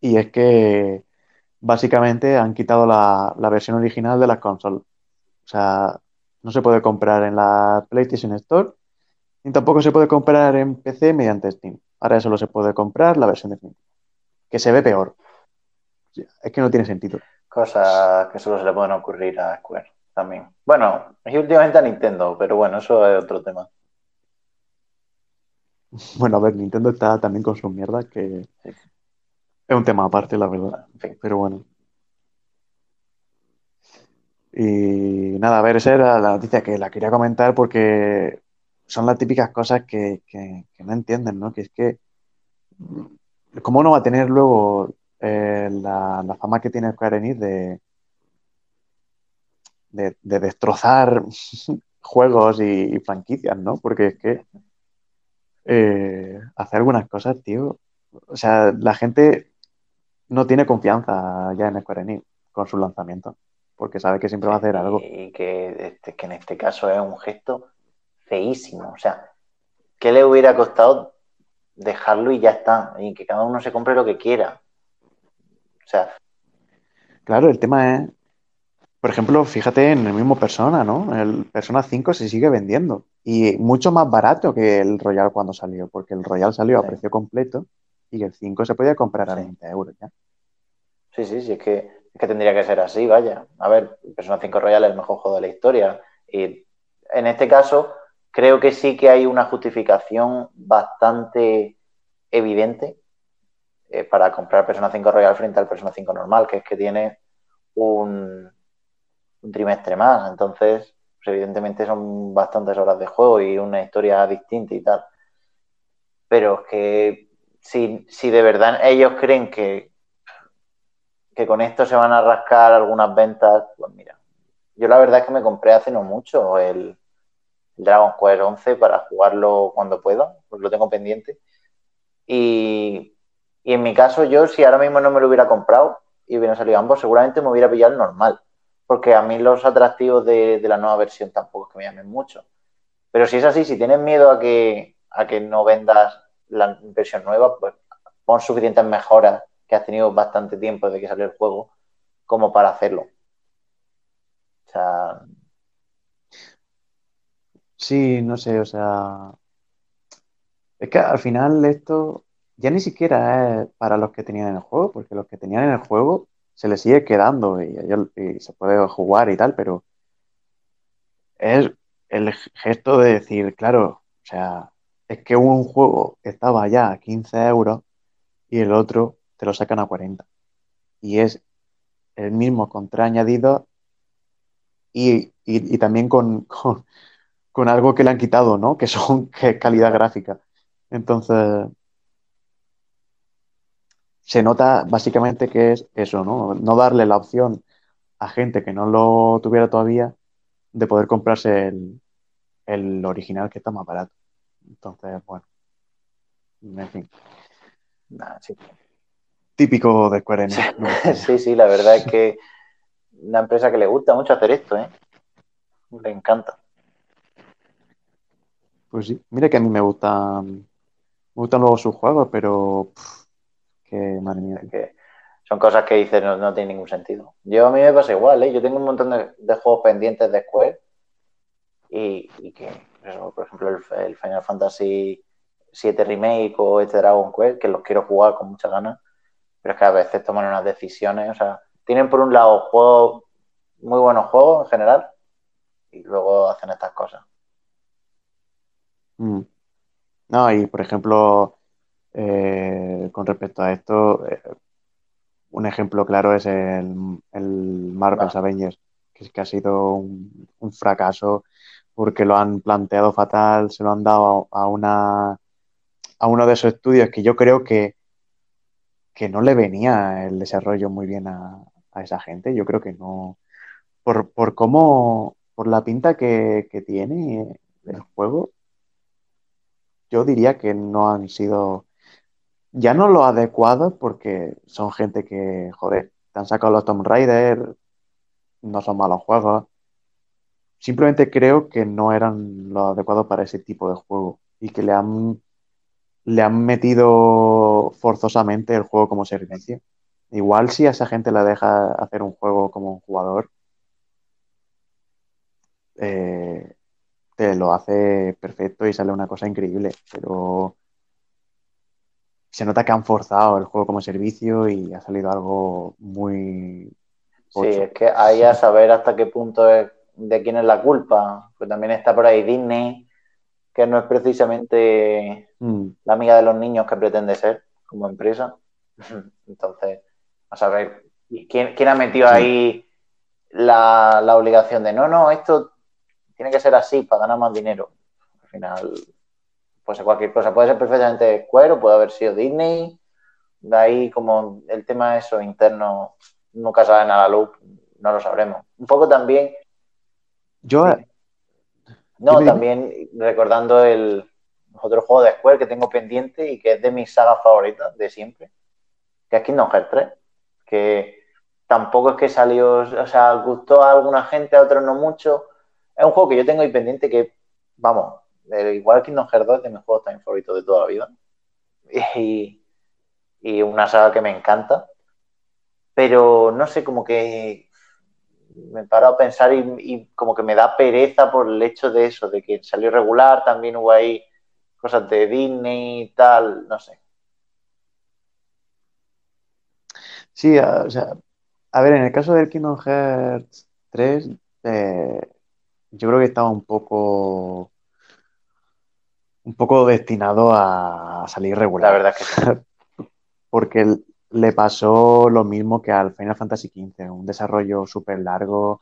Y es que básicamente han quitado la, la versión original de las consolas. O sea, no se puede comprar en la PlayStation Store ni tampoco se puede comprar en PC mediante Steam. Ahora solo se puede comprar la versión definitiva, que se ve peor. Es que no tiene sentido. Cosas que solo se le pueden ocurrir a Square también. Bueno, y últimamente a Nintendo, pero bueno, eso es otro tema. Bueno, a ver, Nintendo está también con sus mierdas, que Sí. Es un tema aparte, la verdad. En fin. Pero bueno. Y nada, a ver, esa era la noticia que la quería comentar porque son las típicas cosas que, que- que no entienden, ¿no? Que es que, ¿cómo no va a tener luego eh, la, la fama que tiene Square Enix de, de, de destrozar juegos y, y franquicias, ¿no? Porque es que eh, hace algunas cosas, tío. O sea, la gente no tiene confianza ya en Square Enix con sus lanzamientos, porque sabe que siempre va a hacer algo. Y que, este, que en este caso es un gesto feísimo. O sea, ¿qué le hubiera costado dejarlo y ya está? Y que cada uno se compre lo que quiera. O sea, Claro, el tema es, por ejemplo, fíjate en el mismo Persona, ¿no? El Persona 5 se sigue vendiendo y mucho más barato que el Royal cuando salió, porque el Royal salió a Sí. precio completo y el 5 se podía comprar a Sí. 20 euros ya. sí, sí, sí, es que, es que tendría que ser así, vaya. A ver, Persona 5 Royal es el mejor juego de la historia. Y en este caso, creo que sí que hay una justificación bastante evidente eh, para comprar Persona 5 Royal frente al Persona 5 normal, que es que tiene un, un trimestre más. Entonces, pues evidentemente son bastantes horas de juego y una historia distinta y tal. Pero es que si, si de verdad ellos creen que, que con esto se van a rascar algunas ventas, pues mira, yo la verdad es que me compré hace no mucho el, Dragon Quest 11 para jugarlo cuando pueda, pues lo tengo pendiente. Y, y en mi caso, yo si ahora mismo no me lo hubiera comprado y hubieran salido ambos, seguramente me hubiera pillado el normal. Porque a mí los atractivos de, de la nueva versión tampoco es que me llamen mucho. Pero si es así, si tienes miedo a que, a que no vendas la versión nueva, pues pon suficientes mejoras que has tenido bastante tiempo desde que salió el juego como para hacerlo. O sea, Sí, no sé, o sea, es que al final esto ya ni siquiera es para los que tenían el juego, porque los que tenían en el juego se les sigue quedando y, y se puede jugar y tal, pero es el gesto de decir, claro, o sea, es que un juego estaba ya a 15 euros y el otro te lo sacan a 40. Y es el mismo contra añadido y, y- también con, con, con algo que le han quitado, ¿no? Que son calidad gráfica. Entonces, se nota básicamente que es eso, ¿no? No darle la opción a gente que no lo tuviera todavía de poder comprarse el, el original que está más barato. Entonces, bueno, en fin, sí. típico de Square Enix. sí, sí, la verdad es que una empresa que le gusta mucho hacer esto, ¿eh? Le encanta. Pues sí, mira que a mí me gustan, me gustan luego sus juegos, pero pff, que madre mía. Que son cosas que dices no, no tiene ningún sentido. Yo a mí me pasa igual, ¿eh? Yo tengo un montón de, de juegos pendientes de Square y, y que, eso, por ejemplo, el, el Final Fantasy VII Remake o este Dragon Quest, que los quiero jugar con muchas ganas, pero es que a veces toman unas decisiones, o sea, tienen por un lado juegos, muy buenos juegos en general, y luego hacen estas cosas. Mm. No, y por ejemplo, eh, con respecto a esto, eh, un ejemplo claro es el, el Marvel's. Avengers, que es que ha sido un, un fracaso porque lo han planteado fatal, se lo han dado a, una a uno de esos estudios que yo creo que, que no le venía el desarrollo muy bien a, esa gente. Yo creo que no. Por, por cómo, por la pinta que, que tiene el juego, yo diría que no han sido ya no lo adecuado porque son gente que, joder, te han sacado los Tomb Raider, no son malos juegos. Simplemente creo que no eran lo adecuado para ese tipo de juego y que le han le han metido forzosamente el juego como servicio. Igual si a esa gente le deja hacer un juego como un jugador, eh, te lo hace perfecto y sale una cosa increíble, pero se nota que han forzado el juego como servicio y ha salido algo muy... Sí, es que ahí a saber hasta qué punto es de quién es la culpa. Pues también está por ahí Disney, que no es precisamente Mm, la amiga de los niños que pretende ser como empresa. Entonces, a saber quién, quién ha metido Sí. ahí la, la obligación de no, no, esto tiene que ser así para ganar más dinero. Al final, puede ser cualquier cosa. Puede ser perfectamente Square o puede haber sido Disney. De ahí, como el tema eso interno nunca salen a la luz, no lo sabremos. Un poco también Yo. No, también recordando el otro juego de Square que tengo pendiente y que es de mis sagas favoritas de siempre, que es Kingdom Hearts 3, que tampoco es que salió, o sea, gustó a alguna gente, a otros no mucho. Es un juego que yo tengo ahí pendiente que, vamos, igual Kingdom Hearts 2 es de mis juegos también favoritos de toda la vida. Y, y una saga que me encanta. Pero no sé, como que me paro a pensar y, y como que me da pereza por el hecho de eso, de que salió regular, también hubo ahí cosas de Disney y tal, no sé. sí, a, o sea, a ver, en el caso del Kingdom Hearts 3, eh, yo creo que estaba un poco, un poco destinado a salir La regular. verdad es que sí. porque le pasó lo mismo que al Final Fantasy XV, un desarrollo súper largo,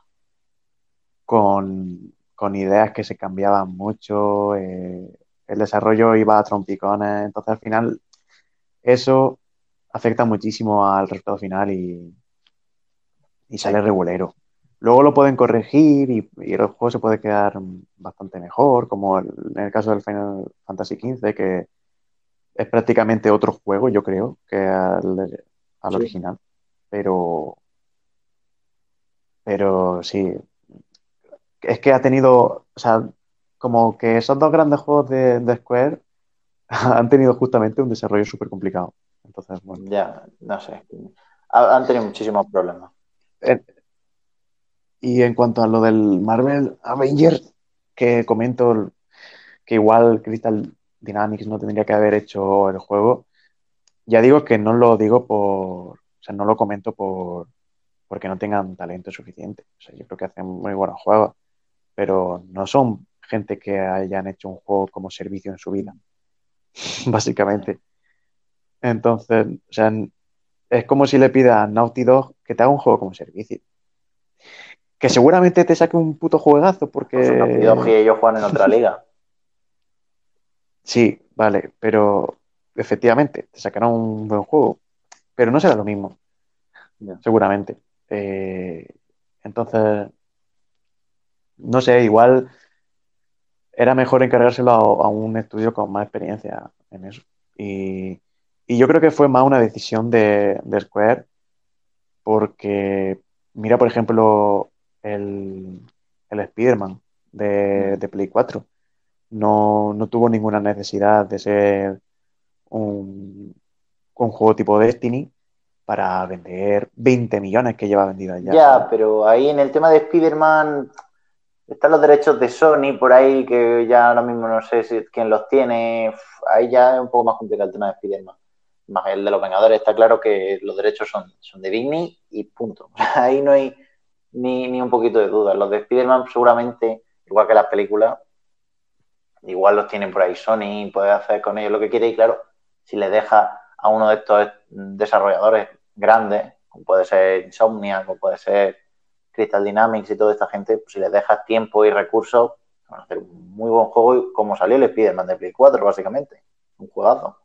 con, con ideas que se cambiaban mucho, eh, el desarrollo iba a trompicones, entonces al final eso afecta muchísimo al resultado final y, y sale regulero. Luego lo pueden corregir y, y el juego se puede quedar bastante mejor, como en el caso del Final Fantasy XV, que es prácticamente otro juego, yo creo, que al, al Sí. original. Pero, pero sí, es que ha tenido, o sea, como que esos dos grandes juegos de, de Square han tenido justamente un desarrollo súper complicado. Entonces, bueno. Ya, no sé. Ha- Han tenido muchísimos problemas. Eh, Y en cuanto a lo del Marvel Avengers, que comento que igual Crystal Dynamics no tendría que haber hecho el juego, ya digo que no lo digo por, o sea, no lo comento por porque no tengan talento suficiente. O sea, yo creo que hacen muy buenos juegos, pero no son gente que hayan hecho un juego como servicio en su vida, básicamente. Entonces, o sea, es como si le pidas a Naughty Dog que te haga un juego como servicio. Que seguramente te saque un puto juegazo porque... Pues Naughty Dog y ellos juegan en otra liga. Sí, vale, pero efectivamente te sacará un buen juego, pero no será lo mismo, seguramente. Eh, entonces, no sé, igual era mejor encargárselo a, a un estudio con más experiencia en eso. Y, y yo creo que fue más una decisión de, de Square, porque mira, por ejemplo, el, el Spider-Man de, de Play 4 no, no tuvo ninguna necesidad de ser un, juego tipo Destiny para vender 20 millones que lleva vendido ya. Ya, pero ahí en el tema de Spider-Man están los derechos de Sony por ahí, que ya ahora mismo no sé si quién los tiene. Ahí ya es un poco más complicado el tema de Spider-Man. Más el de los Vengadores, está claro que los derechos son, son de Disney y punto. Ahí no hay ni, ni un poquito de duda. Los de Spider-Man seguramente, igual que las películas, igual los tienen por ahí Sony, puede hacer con ellos lo que quiere y claro, si le deja a uno de estos desarrolladores grandes, como puede ser Insomnia, como puede ser Crystal Dynamics y toda esta gente, pues si les dejas tiempo y recursos, van a hacer un muy buen juego como salió el Spider-Man de Play 4, básicamente. Un juegazo.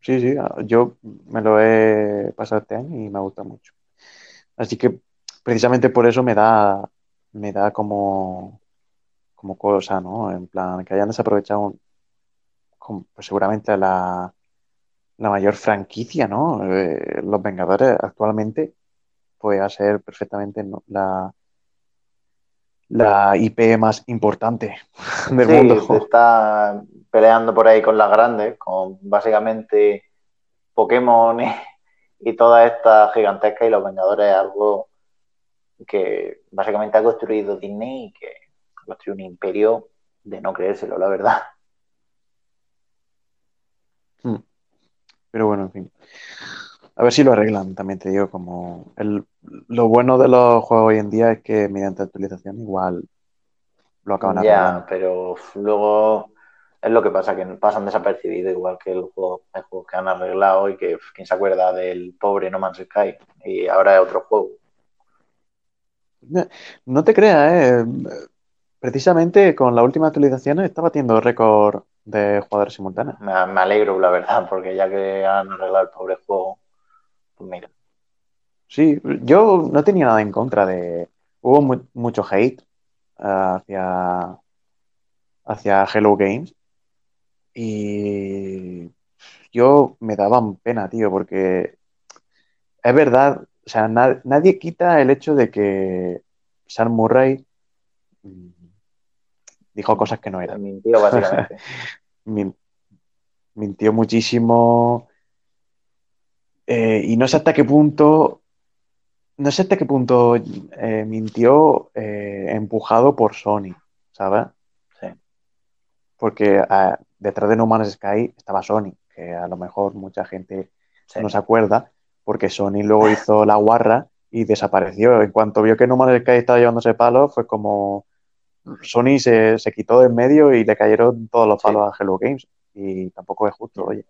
Sí, sí, yo me lo he pasado este año y me gusta mucho. Así que precisamente por eso me da, me da como, como cosa, ¿no? En plan, que hayan desaprovechado un- como, pues seguramente la, la mayor franquicia, ¿no? Eh, Los Vengadores actualmente puede ser perfectamente la, la IP más importante del Sí, mundo. está peleando por ahí con las grandes, con básicamente Pokémon y, y toda esta gigantesca y los Vengadores algo que básicamente ha construido Disney y que ha construido un imperio de no creérselo, la verdad. Mm. Pero bueno, en fin. A ver si lo arreglan, también te digo, como el, lo bueno de los juegos hoy en día es que mediante actualización igual lo acaban Ya, arreglando. pero luego es lo que pasa, que pasan desapercibidos, igual que el juego, que han arreglado y que quién se acuerda del pobre No Man's Sky y ahora es otro juego. No te creas, ¿eh? Precisamente con la última actualización está batiendo récord de jugadores simultáneos. Me, me alegro, la verdad, porque ya que han arreglado el pobre juego, pues mira. Sí, yo no tenía nada en contra de... Hubo mu- mucho hate eh, hacia, hacia Hello Games y yo me daban pena, tío, porque es verdad, o sea, na- nadie quita el hecho de que Sam Murray mm, dijo cosas que no eran. Mintió, básicamente. Min- mintió muchísimo eh, y no sé hasta qué punto, no sé hasta qué punto eh, mintió eh, empujado por Sony, ¿sabes? Sí. Porque ah, detrás de No Man's Sky estaba Sony, que a lo mejor mucha gente Sí. no se acuerda, porque Sony luego hizo la guarra y desapareció. En cuanto vio que No Man's Sky estaba llevándose palos, fue como Sony se, se quitó de en medio y le cayeron todos los Sí. palos a Hello Games. Y tampoco es justo, oye.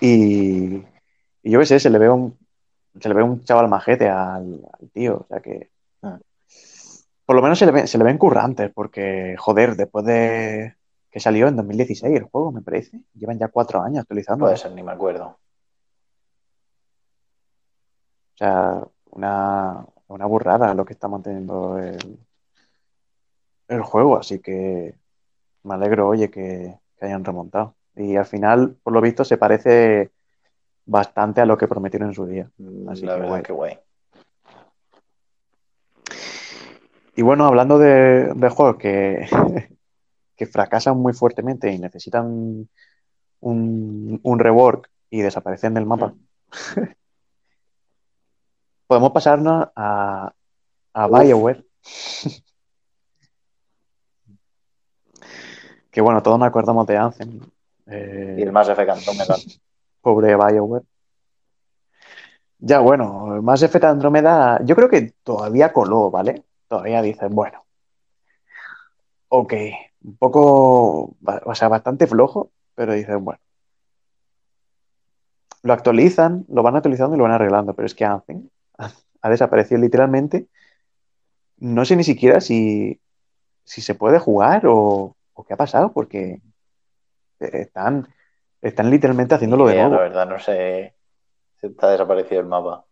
Y, y yo qué sé, se le ve un, se le ve un chaval majete al, al tío. O sea que. Ah. Por lo menos se le, ve, se le ven currantes, porque, joder, después de que salió en 2016 el juego, me parece. Llevan ya cuatro años actualizando. Puede ser, ni me acuerdo. O sea, una, una burrada lo que está manteniendo el, el juego, así que me alegro, oye, que, que hayan remontado. Y al final, por lo visto, se parece bastante a lo que prometieron en su día. Así la que verdad, guay. que guay. Y bueno, hablando de, de juegos que, que fracasan muy fuertemente y necesitan un, un rework y desaparecen del mapa, podemos pasarnos a, a. BioWare. que bueno, todos nos acordamos de Anthem. Eh, Y el Mass Effect Andromeda. pobre BioWare. Ya, bueno, Mass Effect Andrómeda, yo creo que todavía coló, ¿vale? Todavía dices, bueno, ok, un poco, o sea, bastante flojo, pero dices, bueno. Lo actualizan, lo van actualizando y lo van arreglando, pero es que Anthem ha desaparecido literalmente. No sé ni siquiera si, si se puede jugar o, o qué ha pasado, porque están, están literalmente haciéndolo de nuevo. La verdad, no sé si está desaparecido el mapa.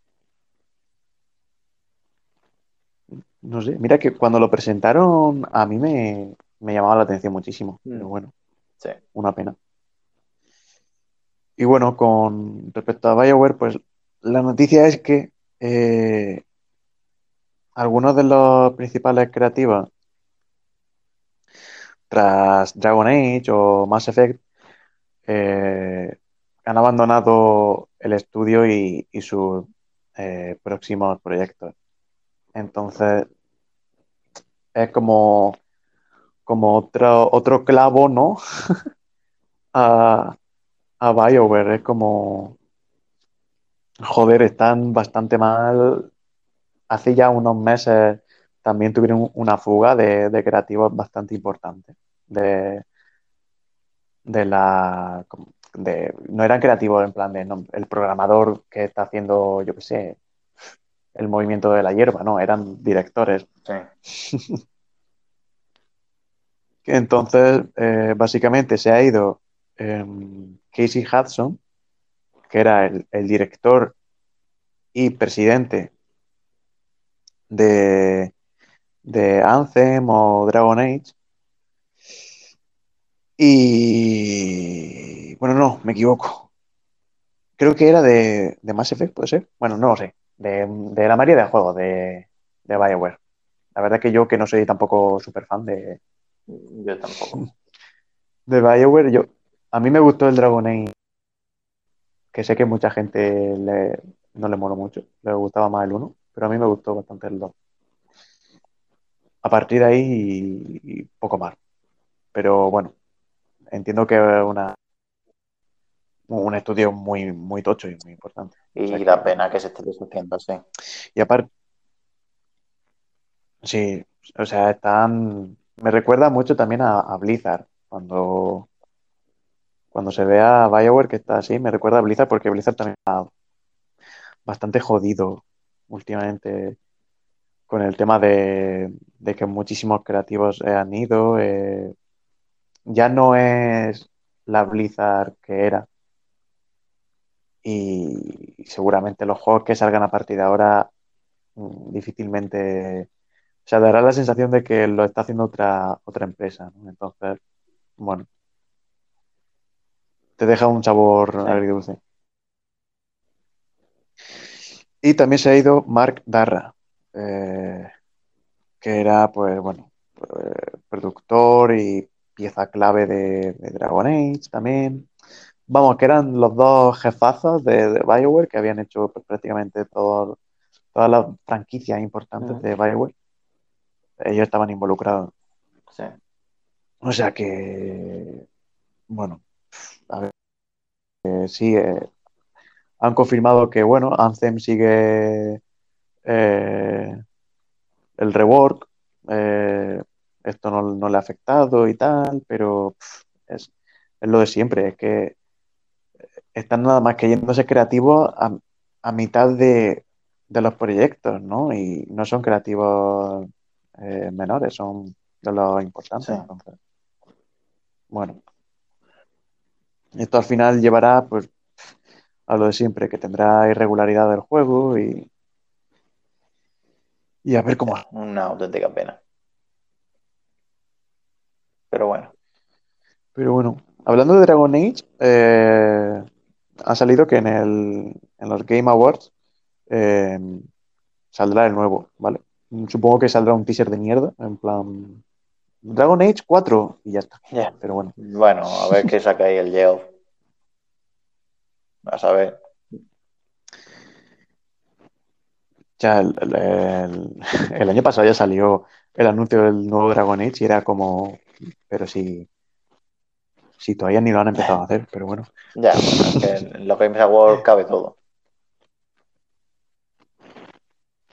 No sé, mira que cuando lo presentaron a mí me, me llamaba la atención muchísimo, Mm. pero bueno, Sí. una pena. Y bueno, con respecto a BioWare, pues la noticia es que eh, algunos de los principales creativos tras Dragon Age o Mass Effect eh, han abandonado el estudio y, sus eh, próximos proyectos. Entonces, es como, como otro, otro clavo, ¿no? a, a BioWare. Es como, joder, están bastante mal. Hace ya unos meses también tuvieron una fuga de, de creativos bastante importante. De, de la. De, no eran creativos en plan de no, el programador que está haciendo, yo qué sé, el movimiento de la hierba, no, eran directores. Sí. Entonces, eh, básicamente se ha ido eh, Casey Hudson, que era el, el director y presidente de, de Anthem o Dragon Age. Y bueno, no, me equivoco. Creo que era de, de Mass Effect, puede ser. Bueno, no lo sé. De, de la mayoría de juegos de, de BioWare. la verdad que yo, que no soy tampoco súper fan de, Yo tampoco. de BioWare, yo, a mí me gustó el Dragon Age, que sé que mucha gente le- no le moló mucho, le gustaba más el 1, pero a mí me gustó bastante el 2. A partir de ahí, y, y poco más. Pero bueno, entiendo que es una, un estudio muy, muy tocho y muy importante. Y O sea que- da pena que se esté deshaciendo así. Y aparte, sí, o sea, están. Me recuerda mucho también a, a Blizzard. Cuando, cuando se ve a BioWare que está así, me recuerda a Blizzard porque Blizzard también está bastante jodido últimamente con el tema de, de que muchísimos creativos han ido. eh, ya no es la Blizzard que era. Y seguramente los juegos que salgan a partir de ahora mm, difícilmente, o sea, dará la sensación de que lo está haciendo otra, otra empresa. Entonces, bueno, te deja un sabor agridulce. Y también se ha ido Mark Darra, eh, que era, pues, bueno, eh, productor y pieza clave de, de Dragon Age también. Vamos, que eran los dos jefazos de, de BioWare que habían hecho pues, prácticamente todo, todas las franquicias importantes de BioWare. Ellos estaban involucrados. Sí. O sea que, bueno, a ver, eh, sí, eh, han confirmado que, bueno, Anthem sigue eh, el rework, esto no, no le ha afectado y tal, pero pff, es, es lo de siempre, es que están nada más que yéndose creativos a, a mitad de, de los proyectos, ¿no? Y no son creativos eh, menores, son de los importantes. Sí. Entonces, bueno, esto al final llevará, pues, a lo de siempre, que tendrá irregularidad del juego y, y a ver cómo. Una auténtica pena. Pero bueno, Pero bueno, hablando de Dragon Age, eh, ha salido que en, el, en los Game Awards eh, saldrá el nuevo, ¿vale? Supongo que saldrá un teaser de mierda, en plan Dragon Age 4 y ya está. ya. Pero bueno, Bueno, a ver qué saca ahí el Geoff. A saber. ya el, el- el- el año pasado ya salió el anuncio del nuevo Dragon Age y era como, pero si, si todavía ni lo han empezado a hacer, pero bueno. Ya, es que en los Games Awards cabe todo.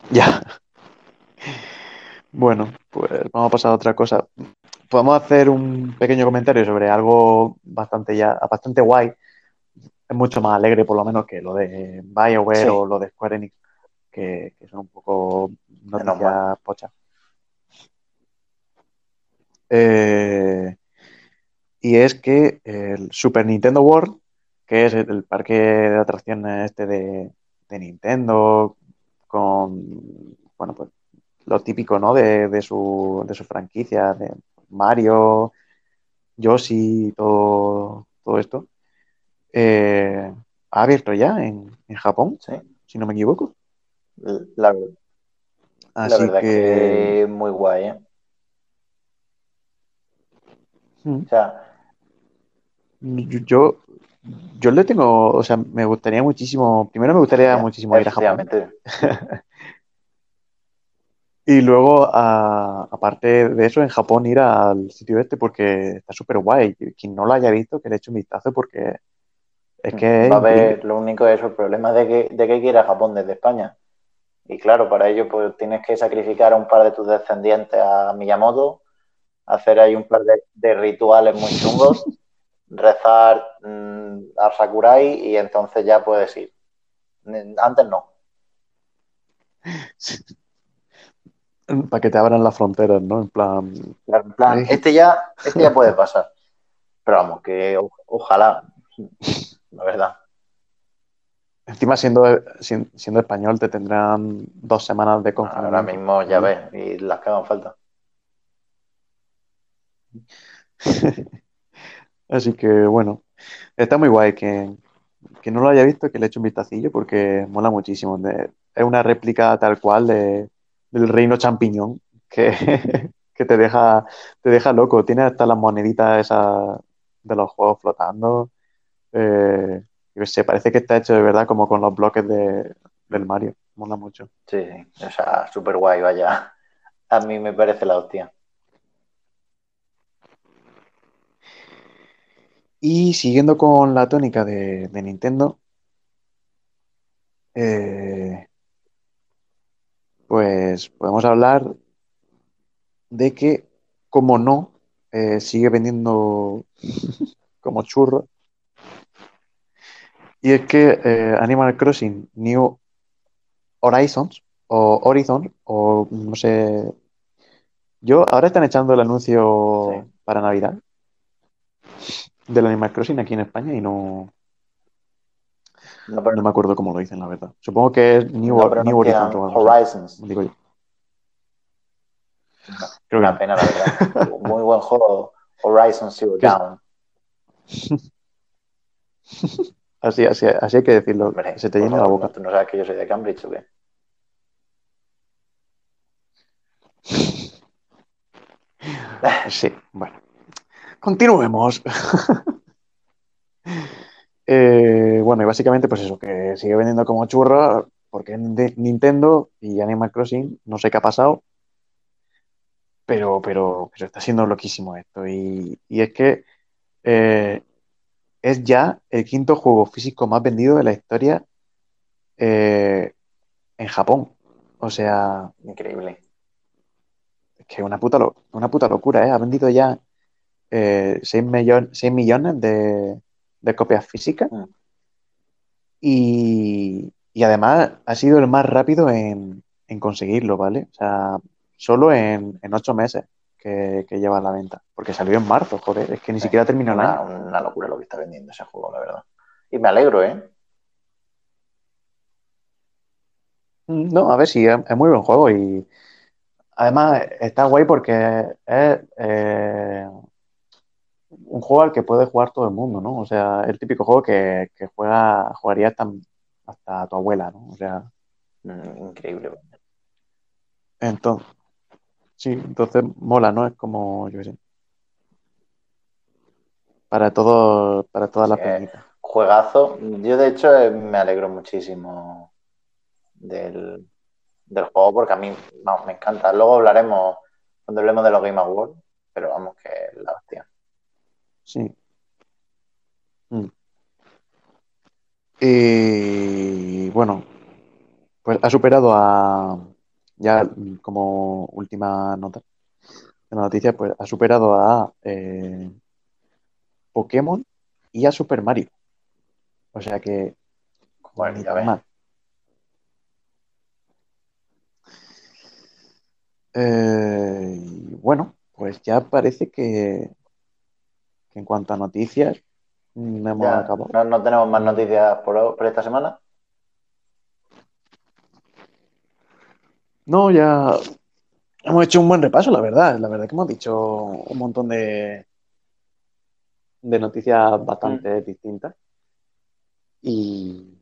Ya. Bueno, pues vamos a pasar a otra cosa. Podemos hacer un pequeño comentario sobre algo bastante ya, bastante guay. Es mucho más alegre, por lo menos, que lo de BioWare Sí. o lo de Square Enix, que, que son un poco noticias pochas. Eh, y es que el Super Nintendo World, que es el parque de atracciones este de, de Nintendo, con, bueno, pues lo típico, ¿no? De, de su, de su franquicia, de Mario, Yoshi, todo, todo esto, eh, ha abierto ya en, en Japón, Sí. si no me equivoco. La, la Así verdad que, que muy guay, ¿eh? Mm. O sea, Yo, yo, yo le tengo, o sea, me gustaría muchísimo, primero me gustaría muchísimo ir a Japón. y luego, a- aparte de eso, en Japón ir al sitio este porque está súper guay. Quien no lo haya visto, que le eche un vistazo porque es que Va a haber, lo único es el problema de que, de que hay que ir a Japón desde España. Y claro, para ello pues tienes que sacrificar a un par de tus descendientes a Miyamoto, hacer ahí un par de, de rituales muy chungos, rezar mm, a Sakurai y entonces ya puedes ir. Antes no. Para que te abran las fronteras, ¿no? En plan, En plan, este ya, este ya puede pasar. Pero vamos, que o- ojalá, la verdad. encima siendo, sien- siendo español te tendrán dos semanas de Ahora confinamiento. mismo ya ves, y las que hagan falta. Así que bueno, está muy guay que, que no lo haya visto, que le eche un vistacillo porque mola muchísimo. Es una réplica tal cual de, del reino champiñón, que, que te deja, te deja loco. Tiene hasta las moneditas esas de los juegos flotando. Eh, sé, parece que está hecho de verdad como con los bloques de, del Mario. Mola mucho. Sí, sí. O sea, súper guay, vaya. A mí me parece la hostia. Y siguiendo con la tónica de, de Nintendo, eh, pues podemos hablar de que, como no, eh, sigue vendiendo como churro. Y es que eh, Animal Crossing New Horizons o Horizon o no sé. Yo ahora están echando el anuncio Sí. para Navidad del Animal Crossing aquí en España y no, No, pero no me acuerdo cómo lo dicen, la verdad. Supongo que es New, no Horizons Horizons. digo yo. Creo que Una pena, la verdad. Muy buen juego. Horizon Zero. Dawn. Así, así, así hay que decirlo. Hombre, Se te por llena la favor, boca. ¿Tú no sabes que yo soy de Cambridge o qué? Sí, bueno. Continuemos. Eh, bueno, y básicamente, pues eso, que sigue vendiendo como churro, porque Nintendo y Animal Crossing, no sé qué ha pasado, pero, pero, pero está siendo loquísimo esto. Y, y es que eh, es ya el quinto juego físico más vendido de la historia eh, en Japón. O sea, Increíble. es que una puta, lo- una puta locura, ¿eh? Ha vendido ya eh, 6, millones de, de copias físicas Mm. y, y además ha sido el más rápido en, en conseguirlo, ¿vale? O sea, solo en, en 8 meses que, que lleva a la venta, porque salió en marzo, joder, es que ni Sí. siquiera terminó el Una, locura lo que está vendiendo ese juego, la verdad. Y me alegro, ¿eh? Mm, No, a ver, sí, es, es muy buen juego y además está guay porque es eh, un juego al que puede jugar todo el mundo, ¿no? O sea, el típico juego que, que juega, jugaría hasta, hasta tu abuela, ¿no? O sea, Mm, Increíble. entonces, sí, entonces mola, ¿no? Es como, yo qué sé, para todo, para todas las eh. Juegazo. Yo, de hecho, eh, me alegro muchísimo del, del juego porque a mí vamos, me encanta. Luego hablaremos cuando hablemos de los Game Awards, pero vamos, que la hostia. Sí. Mm. Y bueno, pues ha superado a, ya como última nota de la noticia, pues ha superado a eh, Pokémon y a Super Mario. O sea que Bueno, ya ves. Eh, y bueno, pues ya parece que, que en cuanto a noticias mm, hemos Ya, acabado. no, no tenemos más noticias por, por esta semana. No, ya hemos hecho un buen repaso, la verdad. La verdad que hemos dicho un montón de, de noticias bastante distintas. Y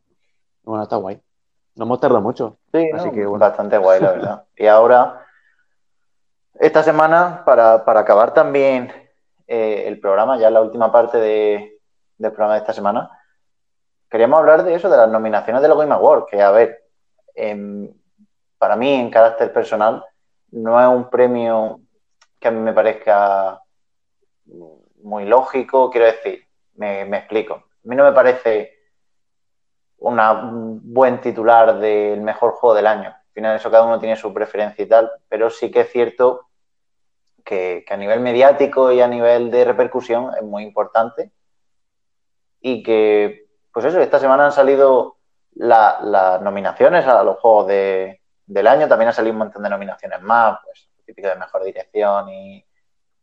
bueno, está guay. No hemos tardado mucho. Sí, Así ¿no? que bueno. bastante guay, la verdad. Y ahora, esta semana, para, para acabar también eh, el programa, ya la última parte de- del programa de esta semana, queríamos hablar de eso, de las nominaciones de los Game Awards, que a ver, para mí, en carácter personal, no es un premio que a mí me parezca muy lógico, quiero decir, me, me explico. A mí no me parece un buen titular del mejor juego del año. Al final eso cada uno tiene su preferencia y tal, pero sí que es cierto que, a nivel mediático y a nivel de repercusión es muy importante y que, pues eso, esta semana han salido la- las nominaciones a los juegos de- del año, también han salido un montón de nominaciones más, pues típico de mejor dirección y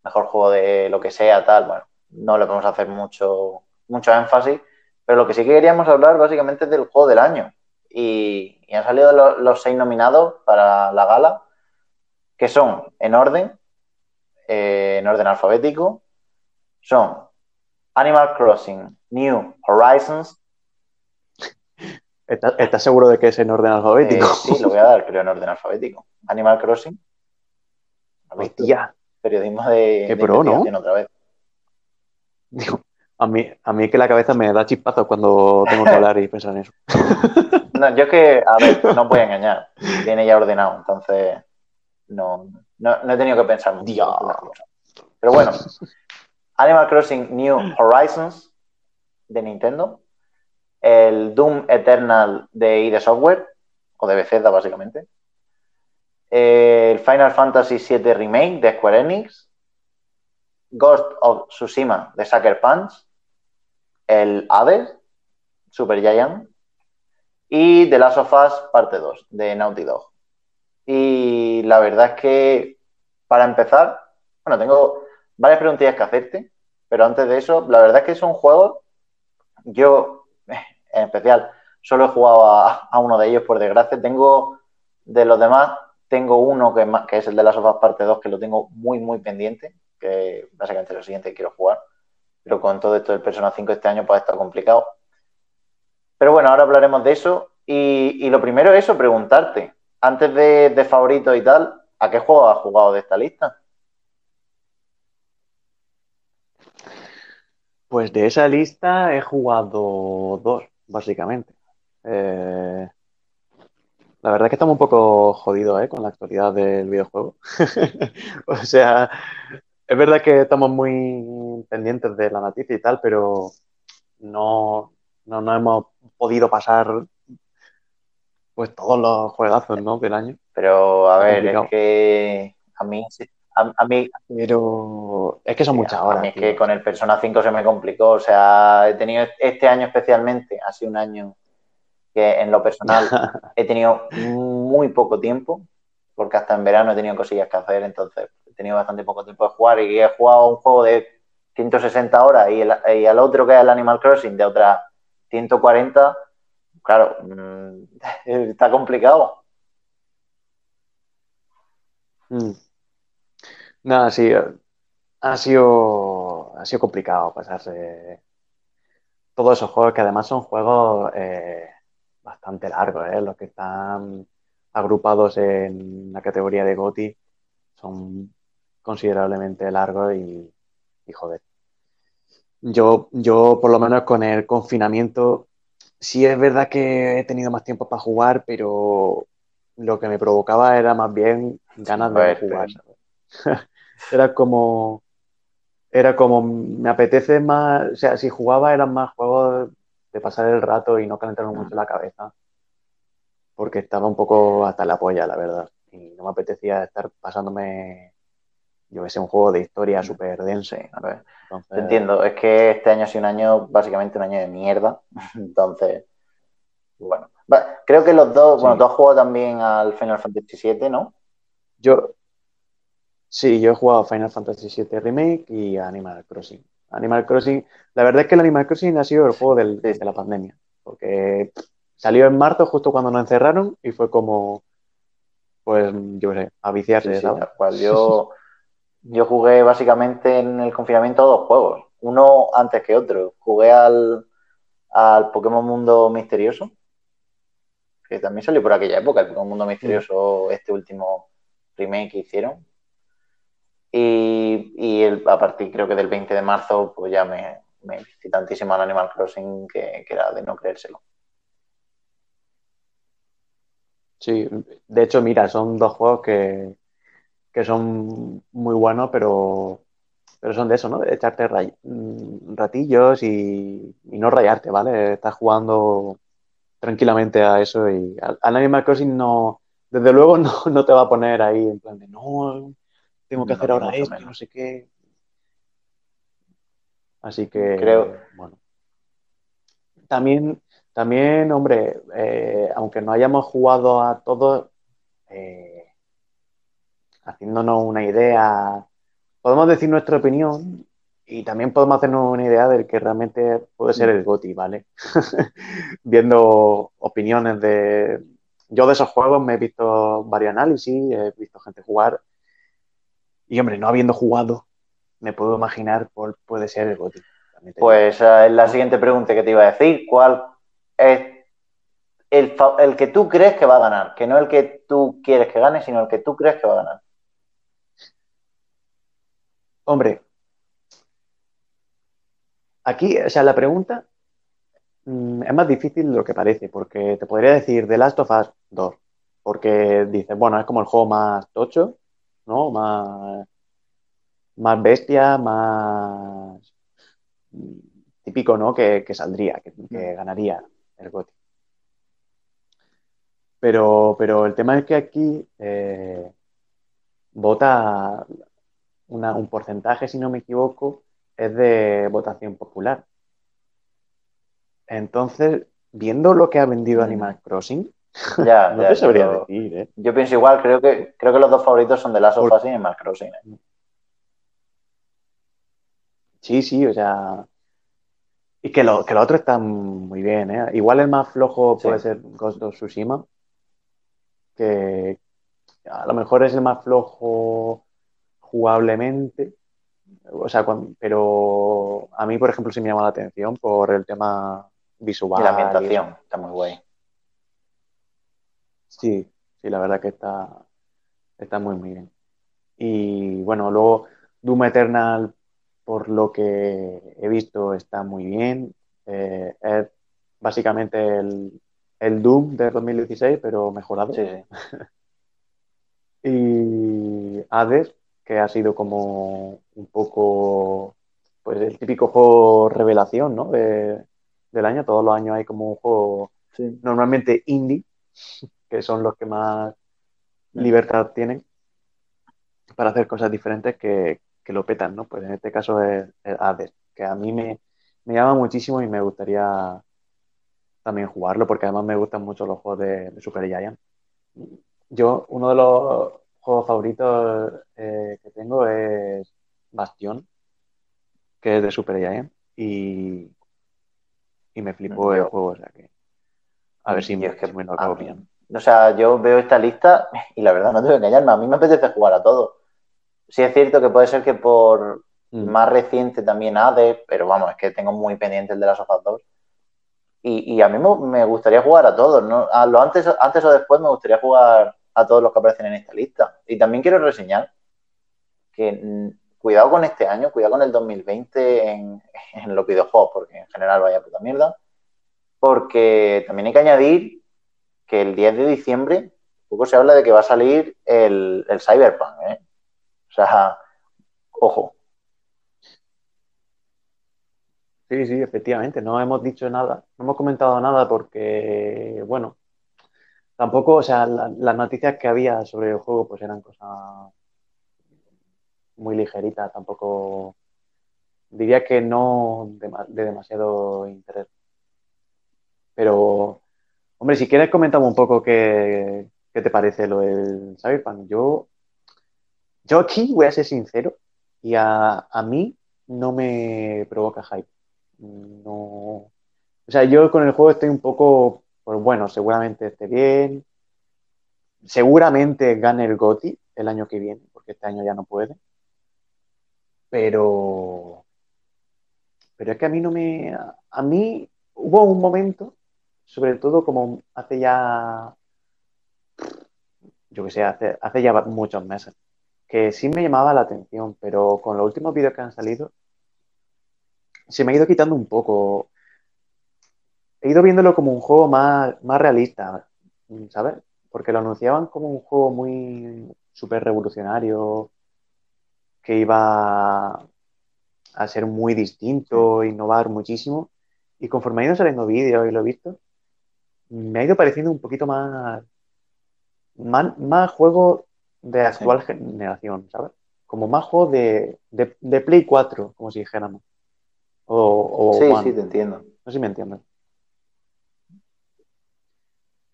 mejor juego de lo que sea, tal, bueno, no le podemos hacer mucho, mucho énfasis, pero lo que sí que queríamos hablar básicamente es del juego del año. Y, han salido lo- los seis nominados para la gala, que son en orden, eh, en orden alfabético, son Animal Crossing, New Horizons, ¿Estás, seguro de que es en orden alfabético? eh, sí, lo voy a dar, creo, en orden alfabético. Animal Crossing, Hostia. Periodismo de, Qué de pro, ¿no? otra vez. Digo, a mí, a mí que la cabeza me da chispazos cuando tengo que hablar y pensar en eso. No, yo es que, a ver, no voy a engañar. Viene ya ordenado, entonces no, no, no he tenido que pensar mucho. Dios. Pero bueno, Animal Crossing New Horizons de Nintendo, el Doom Eternal de ID Software, o de Bethesda básicamente, el Final Fantasy VII Remake de Square Enix, Ghost of Tsushima de Sucker Punch, el Hades, Super Giant, y The Last of Us Parte 2 de Naughty Dog. Y la verdad es que, para empezar, bueno, tengo varias preguntillas que hacerte, pero antes de eso, la verdad es que son juegos, yo en especial, solo he jugado a, uno de ellos, por desgracia. Tengo, de los demás, tengo uno que es, el de Last of Us Parte 2, que lo tengo muy, muy pendiente, que básicamente es lo siguiente que quiero jugar. Pero con todo esto del Persona 5 este año, pues está complicado. Pero bueno, ahora hablaremos de eso. Y, y lo primero es eso, preguntarte, antes de, de favoritos y tal, ¿a qué juego has jugado de esta lista? Pues de esa lista he jugado dos, básicamente. Eh, la verdad es que estamos un poco jodidos ¿eh? con la actualidad del videojuego. O sea, es verdad que estamos muy pendientes de la noticia y tal, pero no, no, no hemos podido pasar pues todos los juegazos ¿no? del año. Pero a ver, es que a mí, a, a mí, Pero es que son muchas a horas. mí es tío. que con el Persona 5 se me complicó. O sea, he tenido este año especialmente, ha sido un año que en lo personal he tenido muy poco tiempo, porque hasta en verano he tenido cosillas que hacer, entonces he tenido bastante poco tiempo de jugar y he jugado un juego de 160 horas y, el, y al otro que es el Animal Crossing de otras 140, claro, mm, está complicado. Mm. Sí, ha sido, ha sido complicado pasarse todos esos juegos que además son juegos eh, bastante largos, ¿eh? Los que están agrupados en la categoría de GOTY son considerablemente largos y, y joder. Yo, yo, por lo menos con el confinamiento, sí es verdad que he tenido más tiempo para jugar, pero lo que me provocaba era más bien ganas de jugar. Era como, era como, me apetece más, o sea, si jugaba eran más juegos de pasar el rato y no calentarme mucho la cabeza, porque estaba un poco hasta la polla, la verdad, y no me apetecía estar pasándome, yo que sé, un juego de historia súper denso. A ver, Entonces, te entiendo, es que este año ha sido un año, básicamente un año de mierda, entonces, bueno. Creo que los dos, Sí. bueno, tú has jugado también al Final Fantasy VII, ¿no? Yo, sí, yo he jugado Final Fantasy VII Remake y Animal Crossing. Animal Crossing, la verdad es que el Animal Crossing ha sido el juego del- Sí. de la pandemia, porque salió en marzo justo cuando nos encerraron y fue como, pues, yo qué sé, a viciarse, Sí, tal cual. Yo, yo jugué básicamente en el confinamiento dos juegos, uno antes que otro. Jugué al, al Pokémon Mundo Misterioso, que también salió por aquella época, el Pokémon Mundo Misterioso, este último remake que hicieron. Y, y el- a partir creo que del 20 de marzo, pues ya me, me tantísimo al Animal Crossing que, que era de no creérselo. Sí, de hecho, mira, son dos juegos que, que son muy buenos, pero, pero son de eso, ¿no? De echarte ray- mm, ratillos y, y no rayarte, ¿vale? Estás jugando tranquilamente a eso y al, al Animal Crossing no, desde luego no, no te va a poner ahí en plan de no, tengo que No, hacer ahora esto, no sé qué. Así que, Creo- bueno. También, también, hombre, eh, aunque no hayamos jugado a todos, eh, haciéndonos una idea, podemos decir nuestra opinión y también podemos hacernos una idea del que realmente puede ser el GOTY, ¿vale? Viendo opiniones de... Yo de esos juegos me he visto varios análisis, he visto gente jugar y, hombre, no habiendo jugado, me puedo imaginar cuál puede ser el digo. Pues esa es la siguiente pregunta que te iba a decir. ¿Cuál es el, el que tú crees que va a ganar? Que no el que tú quieres que gane, sino el que tú crees que va a ganar. Hombre, aquí, o sea, la pregunta mm, es más difícil de lo que parece, porque te podría decir The Last of Us 2, porque dices, bueno, es como el juego más tocho, ¿no? Más, más bestia, más mm, típico, ¿no? Que, que saldría, que, que ganaría el GOTY. Pero, pero el tema es que aquí eh, vota una- un porcentaje, si no me equivoco, es de votación popular. Entonces, viendo lo que ha vendido Mm. Animal Crossing, Ya, no ya, te sabría pero decir, ¿eh? Yo pienso igual, creo que, creo que los dos favoritos son de Last of Us y Animal Crossing. ¿eh? Sí, sí, o sea. Y que lo, que lo otro está muy bien, ¿eh? Igual el más flojo Sí. puede ser Ghost of Tsushima, que a lo mejor es el más flojo jugablemente. O sea, pero a mí, por ejemplo, sí me llama la atención por el tema visual. Y la y ambientación está muy guay. Sí, sí, la verdad que está, está muy, muy bien. Y bueno, luego Doom Eternal, por lo que he visto, está muy bien. Eh, es básicamente el, el Doom de 2016, pero mejorado. Sí, sí. Y Hades, que ha sido como un poco, pues el típico juego revelación, ¿no? De- del año. Todos los años hay como un juego Sí. normalmente indie, que son los que más libertad tienen para hacer cosas diferentes que, que lo petan, ¿no? Pues en este caso es, es Hades, que a mí me, me llama muchísimo y me gustaría también jugarlo, porque además me gustan mucho los juegos de, de Super Giant. Yo, uno de los juegos favoritos eh, que tengo es Bastion, que es de Super Giant, y, y me flipó el juego, o sea que a ver si, me- es que me lo a acabo mí- pillando. O sea, yo veo esta lista y la verdad no tengo que engañarme. A mí me apetece jugar a todo. Sí es cierto que puede ser que por Mm. más reciente también Hades, pero vamos, es que tengo muy pendiente el de las Us 2. Y, y a mí me, me gustaría jugar a todos, ¿no? A lo antes, antes o después me gustaría jugar a todos los que aparecen en esta lista. Y también quiero reseñar que mm, cuidado con este año, cuidado con el 2020 en, en los videojuegos, porque en general vaya puta mierda. Porque también hay que añadir que el 10 de diciembre poco se habla de que va a salir el, el Cyberpunk, ¿eh? O sea, ojo. Sí, sí, efectivamente, no hemos dicho nada, no hemos comentado nada porque, bueno, tampoco, o sea, la- las noticias que había sobre el juego pues eran cosas muy ligeritas, tampoco diría que no de, de demasiado interés. Pero, hombre, si quieres comentamos un poco qué, qué te parece lo del Cyberpunk. Yo, yo aquí voy a ser sincero y a, a mí no me provoca hype. No. O sea, yo con el juego estoy un poco, pues bueno, seguramente esté bien. Seguramente gane el GOTY el año que viene, porque este año ya no puede. Pero. Pero es que a mí no me. A mí hubo un momento, sobre todo como hace ya. Yo que sé, hace, hace ya muchos meses, que sí me llamaba la atención, pero con los últimos vídeos que han salido, se me ha ido quitando un poco. He ido viéndolo como un juego más, más realista, ¿sabes? Porque lo anunciaban como un juego muy súper revolucionario, que iba a ser muy distinto, innovar muchísimo. Y conforme ha ido saliendo vídeos y lo he visto, me ha ido pareciendo un poquito más, más, más juego de actual generación, ¿sabes? Como más juego de, de, de Play 4, como si dijéramos. O, o Sí, One. sí, te entiendo. No sé si me entiendes.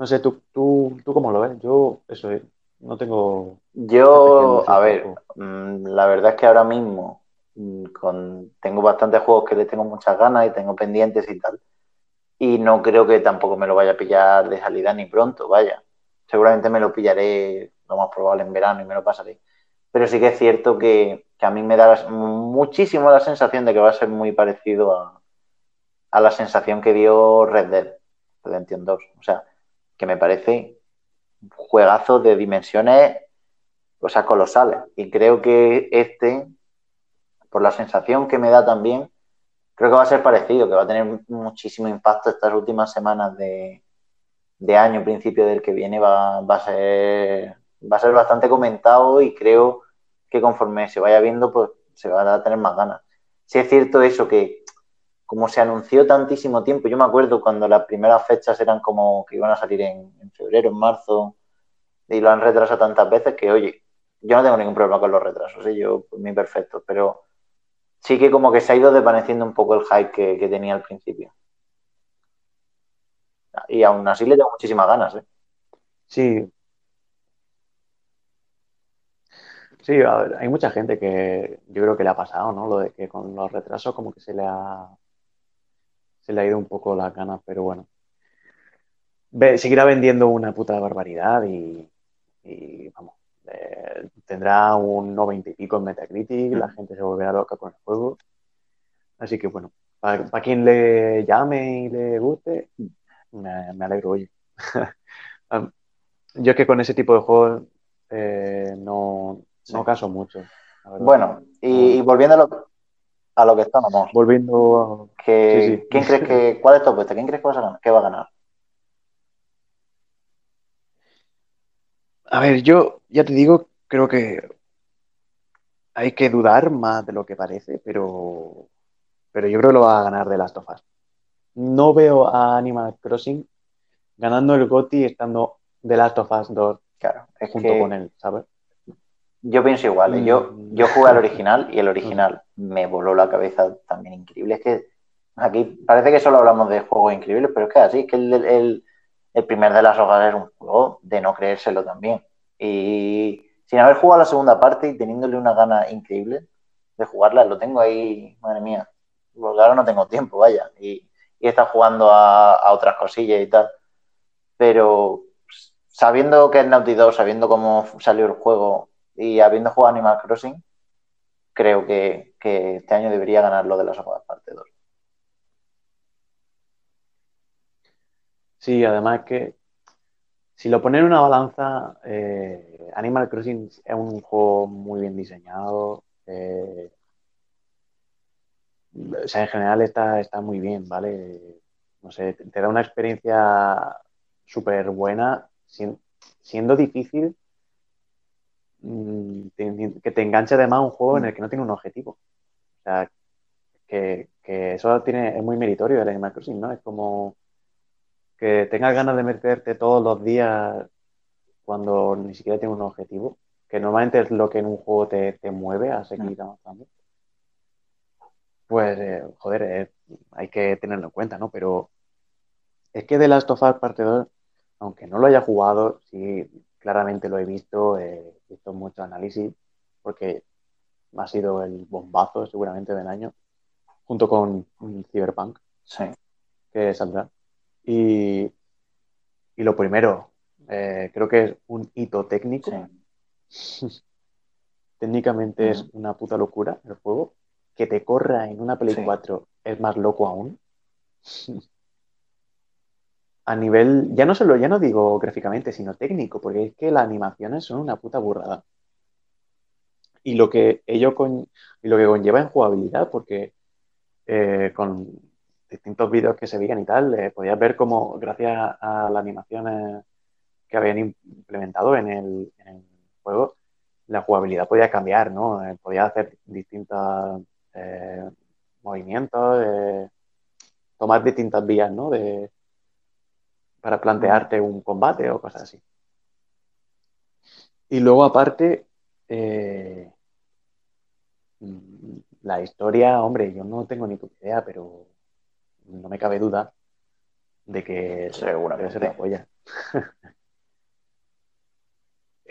No sé, ¿tú, tú, tú cómo lo ves? Yo, eso es, no tengo... Yo, a ver, mm, la verdad es que ahora mismo mm, con, tengo bastantes juegos que le tengo muchas ganas y tengo pendientes y tal. Y no creo que tampoco me lo vaya a pillar de salida ni pronto, vaya. Seguramente me lo pillaré lo más probable en verano y me lo pasaré. Pero sí que es cierto que, que a mí me da muchísimo la sensación de que va a ser muy parecido a, a la sensación que dio Red Dead Redemption 2. O sea, que me parece juegazo de dimensiones, o sea, colosales. Y creo que este por la sensación que me da también, creo que va a ser parecido, que va a tener muchísimo impacto estas últimas semanas de, de año, principio del que viene, va, va, a ser, va a ser bastante comentado y creo que conforme se vaya viendo, pues se va a tener más ganas. Si es cierto eso, que como se anunció tantísimo tiempo, yo me acuerdo cuando las primeras fechas eran como que iban a salir en, febrero, en marzo, y lo han retrasado tantas veces que, oye, yo no tengo ningún problema con los retrasos, ¿eh? yo, por mí, perfecto, pero sí que como que se ha ido desvaneciendo un poco el hype que, tenía al principio. Y aún así le tengo muchísimas ganas, ¿eh? Sí. Sí, ver, hay mucha gente que yo creo que le ha pasado, ¿no? Lo de que con los retrasos como que se le ha se le ha ido un poco las ganas, pero bueno. Ve- seguirá vendiendo una puta barbaridad y, y, vamos, eh, tendrá un 90 y pico en Metacritic, la gente se volverá loca con el juego. Así que bueno, para quien le llame y le guste, me, me alegro, oye. Um, Yo es que con ese tipo de juegos eh, no, Sí. no caso mucho. Bueno, y, y volviendo a lo, a lo que estábamos, Volviendo a... que, Sí, sí. ¿quién crees que, cuál es tu apuesta? ¿Quién crees que, vas a ganar, que va a ganar? A ver, yo ya te digo, creo que hay que dudar más de lo que parece, pero, pero yo creo que lo va a ganar The Last of Us. No veo a Animal Crossing ganando el GOTY estando The Last of Us 2 Claro, es junto que con él, ¿sabes? yo pienso igual. ¿eh? Yo, Mm. yo jugué al original y el original me voló la cabeza también increíble. Es que aquí parece que solo hablamos de juegos increíbles, pero es que así, es que el, el- primer de las hogas era un juego de no creérselo también. Y sin haber jugado la segunda parte y teniéndole una gana increíble de jugarla, lo tengo ahí, madre mía. Porque ahora no tengo tiempo, vaya. Y, y estado jugando a otras cosillas y tal. Pero sabiendo que es Naughty Dog, sabiendo cómo salió el juego y habiendo jugado Animal Crossing, creo que, este año debería ganar lo de las hojas parte 2. Sí, además que si lo ponen en una balanza, eh, Animal Crossing es un juego muy bien diseñado. eh, o sea, en general está, está muy bien, ¿vale? No sé, te, da una experiencia súper buena, siendo difícil que te enganche además un juego en el que no tiene un objetivo. O sea, que, que eso tiene, es muy meritorio del Animal Crossing, ¿no? Es como que tengas ganas de meterte todos los días cuando ni siquiera tiene un objetivo, que normalmente es lo que en un juego te, te mueve a seguir avanzando. Pues, eh, joder, eh, hay que tenerlo en cuenta, ¿no? Pero es que The Last of Us Parte 2, aunque no lo haya jugado, sí, claramente lo he visto, eh, he visto mucho análisis, porque ha sido el bombazo seguramente del año, junto con Cyberpunk Sí, que saldrá. Y, y lo primero, eh, creo que es un hito técnico. sí. Técnicamente es una puta locura el juego. Que te corra en una Play Sí. 4 es más loco aún. A nivel, ya no solo, ya no digo gráficamente, sino técnico, porque es que las animaciones son una puta burrada. Y lo que ello con, y lo que conlleva en jugabilidad, porque eh, con distintos vídeos que se veían y tal, eh, podías ver cómo, gracias a las animaciones que habían implementado en el, juego, la jugabilidad podía cambiar, ¿no? Eh, podía hacer distintos eh, movimientos, tomar distintas vías, ¿no? De, para plantearte un combate o cosas así. Y luego, aparte, eh, la historia, hombre, yo no tengo ni puta idea, pero no me cabe duda de que debe ser la polla.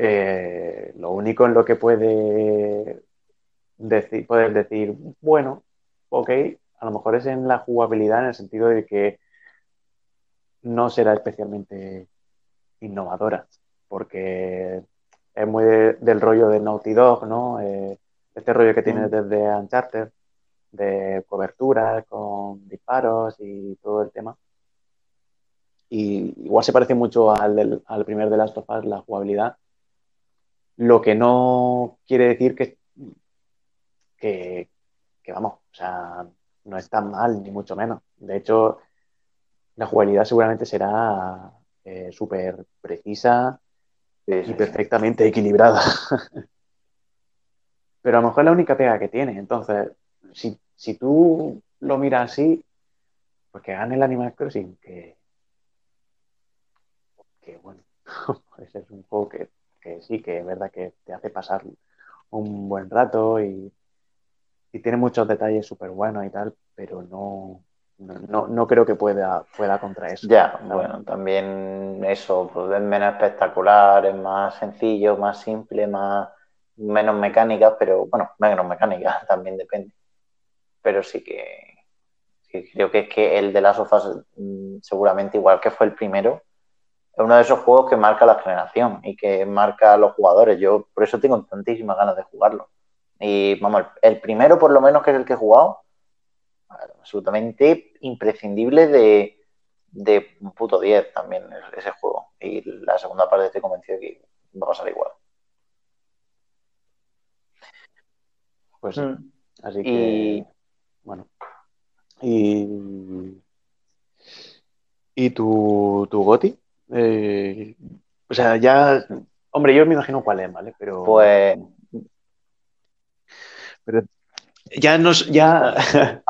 Eh, lo único en lo que puede decir, puedes decir, bueno, ok, a lo mejor es en la jugabilidad en el sentido de que no será especialmente innovadora, porque es muy de- del rollo de Naughty Dog, ¿no? Eh, este rollo que tiene Mm. desde Uncharted, de cobertura con disparos y todo el tema. Y igual se parece mucho al, del- al primer de Last of Us, la jugabilidad, lo que no quiere decir que, que, que vamos, o sea, no es tan mal, ni mucho menos. De hecho, la jugabilidad seguramente será eh, súper precisa y perfectamente equilibrada. Pero a lo mejor es la única pega que tiene. Entonces, si, si tú lo miras así, pues que gane el Animal Crossing, que, que bueno, pues es un juego que, que sí, que es verdad que te hace pasar un buen rato y, y tiene muchos detalles súper buenos y tal, pero no, no, no, no creo que pueda, pueda contra eso. Ya, verdad. bueno, también eso, pues es menos espectacular, es más sencillo, más simple, más menos mecánicas, pero bueno, menos mecánicas también depende. Pero sí que, sí, creo que es que el de las sofás, seguramente igual que fue el primero, es uno de esos juegos que marca la generación y que marca a los jugadores. Yo por eso tengo tantísimas ganas de jugarlo. Y vamos, el, el primero por lo menos que es el que he jugado, absolutamente imprescindible de, de un puto 10 también ese juego. Y la segunda parte estoy convencido de que va a pasar igual. Pues sí. Mm. Así que, Y bueno. Y, y tu, tu Goti, eh, o sea, ya, hombre, yo me imagino cuál es, ¿vale? Pero, pues pero ya no, es- ya,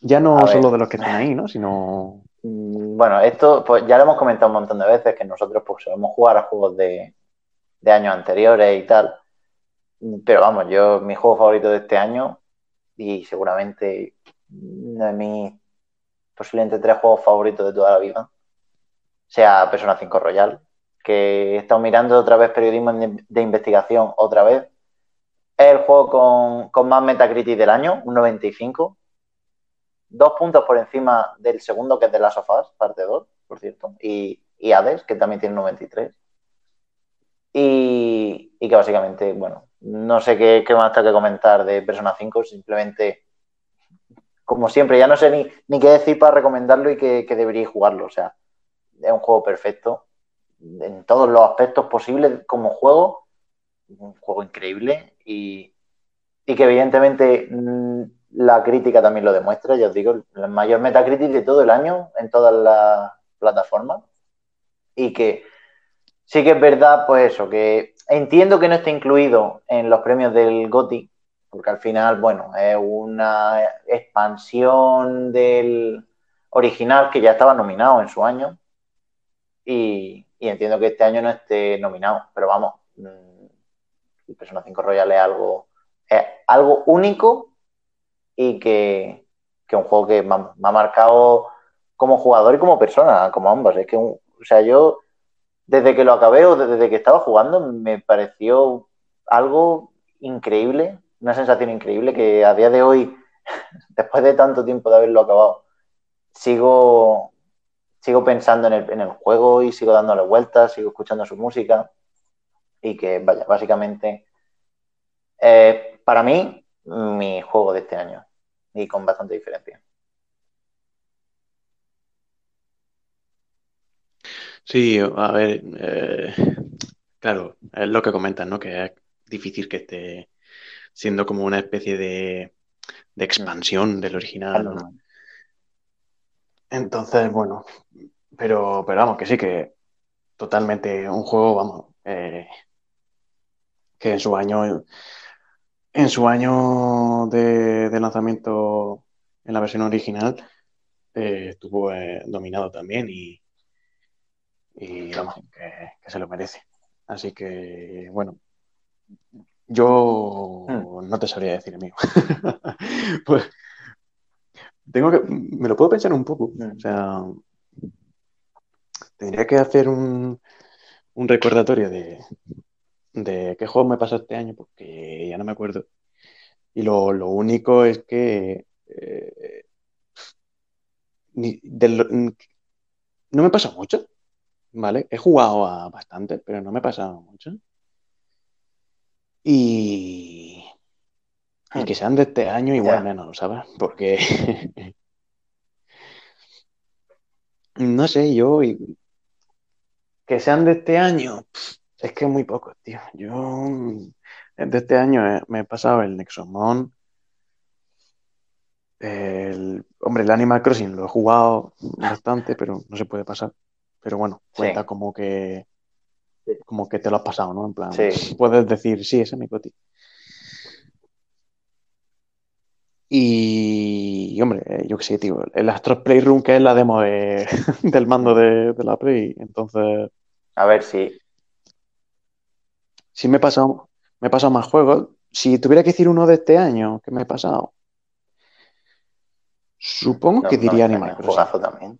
ya no solo de los que están ahí, ¿no? Sino, Mm, Bueno, esto pues ya lo hemos comentado un montón de veces, que nosotros pues solemos jugar a juegos de, de años anteriores y tal. Pero vamos, yo, mi juego favorito de este año, y seguramente uno de mis posiblemente tres juegos favoritos de toda la vida, sea Persona 5 Royal, que he estado mirando otra vez periodismo de investigación otra vez. Es el juego con, con más Metacritic del año, un 95 dos puntos por encima del segundo, que es de Last of Us, parte 2, por cierto, y, y Hades, que también tiene 93. Y, y que básicamente, bueno, no sé qué, qué más tengo que comentar de Persona 5, simplemente, como siempre, ya no sé ni, ni qué decir para recomendarlo y que, que deberíais jugarlo. O sea, es un juego perfecto en todos los aspectos posibles como juego, un juego increíble y, y que evidentemente mm, la crítica también lo demuestra, ya os digo, el mayor Metacritic de todo el año en todas las plataformas. Y que sí que es verdad, pues eso, que entiendo que no esté incluido en los premios del GOTY, porque al final, bueno, es una expansión del original que ya estaba nominado en su año. Y, y entiendo que este año no esté nominado, pero vamos, mm, Persona 5 Royal es algo, es algo único y que, que un juego que me ha, me ha marcado como jugador y como persona, como ambos. Es que, un, o sea, yo desde que lo acabé o desde que estaba jugando me pareció algo increíble, una sensación increíble que a día de hoy, después de tanto tiempo de haberlo acabado, sigo, sigo pensando en el, en el juego y sigo dándole vueltas, sigo escuchando su música y que, vaya, básicamente, eh, para mí, mi juego de este año y con bastante diferencia. Sí, a ver, eh, claro, es lo que comentas, ¿no? Que es difícil que esté siendo como una especie de, de expansión del original, ¿no? Entonces, bueno, pero, pero vamos, que sí, que totalmente un juego, vamos, eh, que en su año, en su año de, de lanzamiento en la versión original eh, estuvo eh, dominado también y, y vamos, que, que, se lo merece. Así que, bueno, yo hmm. no te sabría decir, amigo. pues tengo que, me lo puedo pensar un poco. O sea, tendría que hacer un, un recordatorio de, de qué juego me pasó este año, porque ya no me acuerdo. Y lo, lo único es que eh, no me pasa mucho, ¿vale? He jugado a bastante, pero no me ha pasado mucho. Y, y que sean de este año, igual yeah. menos, ¿sabes? Porque no sé, yo que sean de este año, es que muy pocos, tío. Yo de este año me he pasado el Nexomon, El, hombre, el Animal Crossing lo he jugado bastante, pero no se puede pasar. Pero bueno, cuenta Sí. como que como que te lo has pasado, ¿no? En plan, Sí. puedes decir, sí, ese es mi coti. Y, y, hombre, eh, yo qué sé, tío, el Astro Playroom, que es la demo de- del mando de, de la Play, entonces A ver si. Sí me he pasado, me he pasado más juegos. Si tuviera que decir uno de este año que me he pasado, supongo No, que diría me Animal Crossing. también.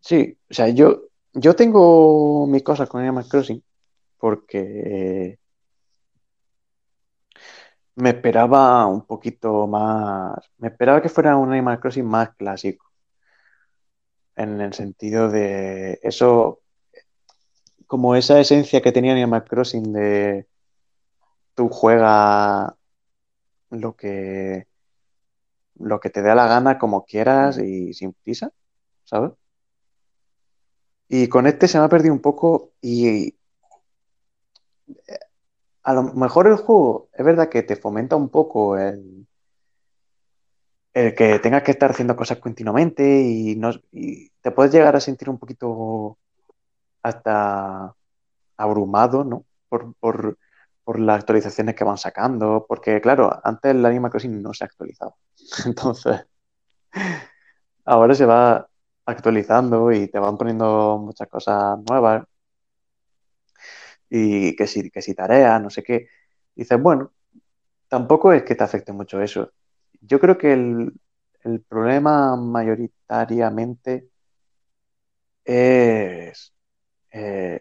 Sí, o sea, yo, yo tengo mis cosas con Animal Crossing porque me esperaba un poquito más, me esperaba que fuera un Animal Crossing más clásico, en el sentido de eso, como esa esencia que tenía Animal Crossing de tú juegas lo que, lo que te dé la gana como quieras y sin prisa, ¿sabes? Y con este se me ha perdido un poco y a lo mejor el juego es verdad que te fomenta un poco el, el que tengas que estar haciendo cosas continuamente y, no, y te puedes llegar a sentir un poquito hasta abrumado, ¿no? Por, por, por las actualizaciones que van sacando, porque claro, antes el Animal Crossing no se ha actualizado. Entonces, ahora se va actualizando y te van poniendo muchas cosas nuevas y que si, que si tareas, no sé qué. Dices, bueno, tampoco es que te afecte mucho eso. Yo creo que el, el problema mayoritariamente es eh,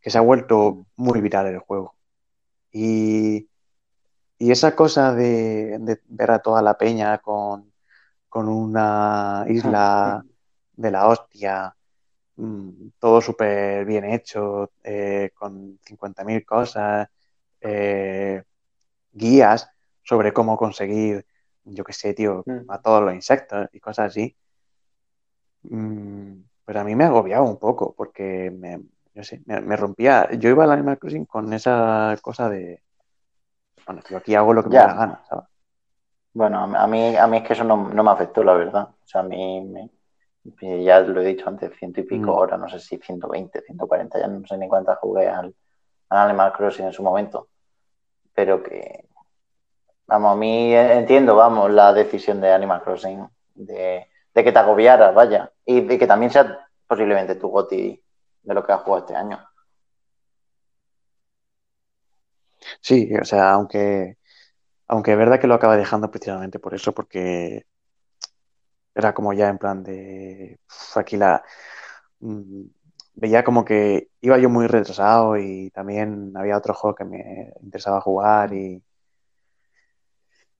que se ha vuelto muy viral el juego. Y, y esa cosa de, de ver a toda la peña con, con una isla de la hostia, mm, todo súper bien hecho, eh, con 50.000 cosas, eh, guías sobre cómo conseguir, yo qué sé, tío, Mm. a todos los insectos y cosas así. Mm, pero a mí me ha agobiado un poco porque me, yo sé, me, me rompía. Yo iba al Animal Crossing con esa cosa de, bueno, yo aquí hago lo que me Ya. da la gana, ¿sabes? Bueno, a mí, a mí es que eso no, no me afectó, la verdad. O sea, a mí, me- me- ya lo he dicho antes, ciento y pico Mm. horas, no sé si 120, 140, ya no sé ni cuántas jugué al, al Animal Crossing en su momento. Pero que, vamos, a mí entiendo, vamos, la decisión de Animal Crossing de, de que te agobiaras, vaya, y de que también sea posiblemente tu goti de lo que has jugado este año. Sí, o sea, aunque, aunque es verdad que lo acaba dejando precisamente por eso, porque era como ya en plan de, aquí la, mm, veía como que iba yo muy retrasado y también había otros juegos que me interesaba jugar y,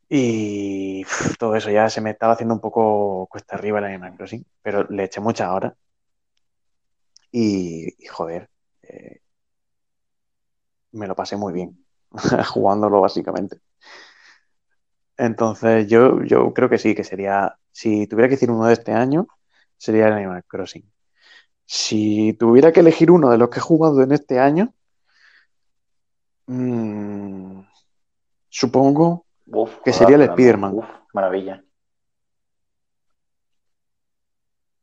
y todo eso ya se me estaba haciendo un poco cuesta arriba el Animal Crossing, pero le eché muchas horas y, y, joder, eh, me lo pasé muy bien jugándolo básicamente. Entonces yo, yo creo que sí, que sería, si tuviera que decir uno de este año, sería el Animal Crossing. Si tuviera que elegir uno de los que he jugado en este año, mm, supongo Uf, que sería el. Spider-Man. Maravilla.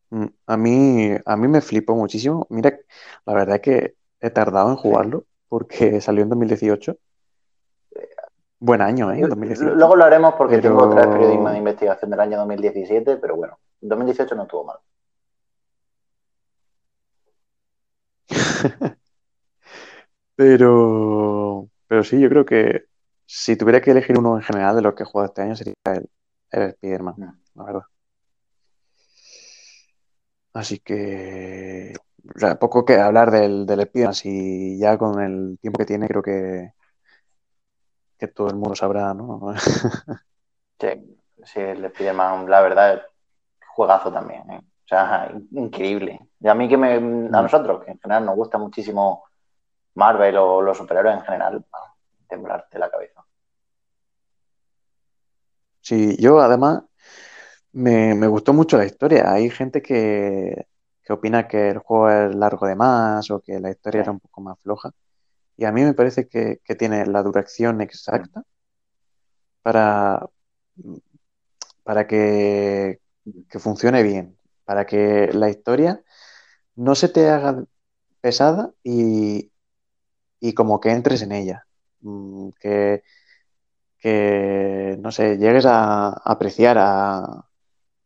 Mm, A mí, a mí me flipó muchísimo. Mira, la verdad es que he tardado en jugarlo porque salió en 2018. Buen año, ¿eh? Yo- 2018. Luego lo haremos porque Pero- tengo otra vez periodismo de investigación del año 2017, pero bueno, 2018 no estuvo mal. Pero, pero sí, yo creo que si tuviera que elegir uno en general de los que he jugado este año sería el, el Spider-Man, la verdad. Así que, o sea, poco que hablar del, del Spider-Man, si ya con el tiempo que tiene creo que, que todo el mundo sabrá, ¿no? Sí, sí, el Spider-Man, la verdad, juegazo también, ¿eh? O sea, in- increíble. Y a mí que me, a Mm. nosotros, que en general nos gusta muchísimo Marvel o los superhéroes en general, temblarte la cabeza. Sí, yo además me, me gustó mucho la historia. Hay gente que, que opina que el juego es largo de más o que la historia Sí. era un poco más floja. Y a mí me parece que, que tiene la duración exacta para, para que, que funcione bien, para que la historia no se te haga pesada y, y como que entres en ella. Mm, Que, que, no sé, llegues a apreciar a,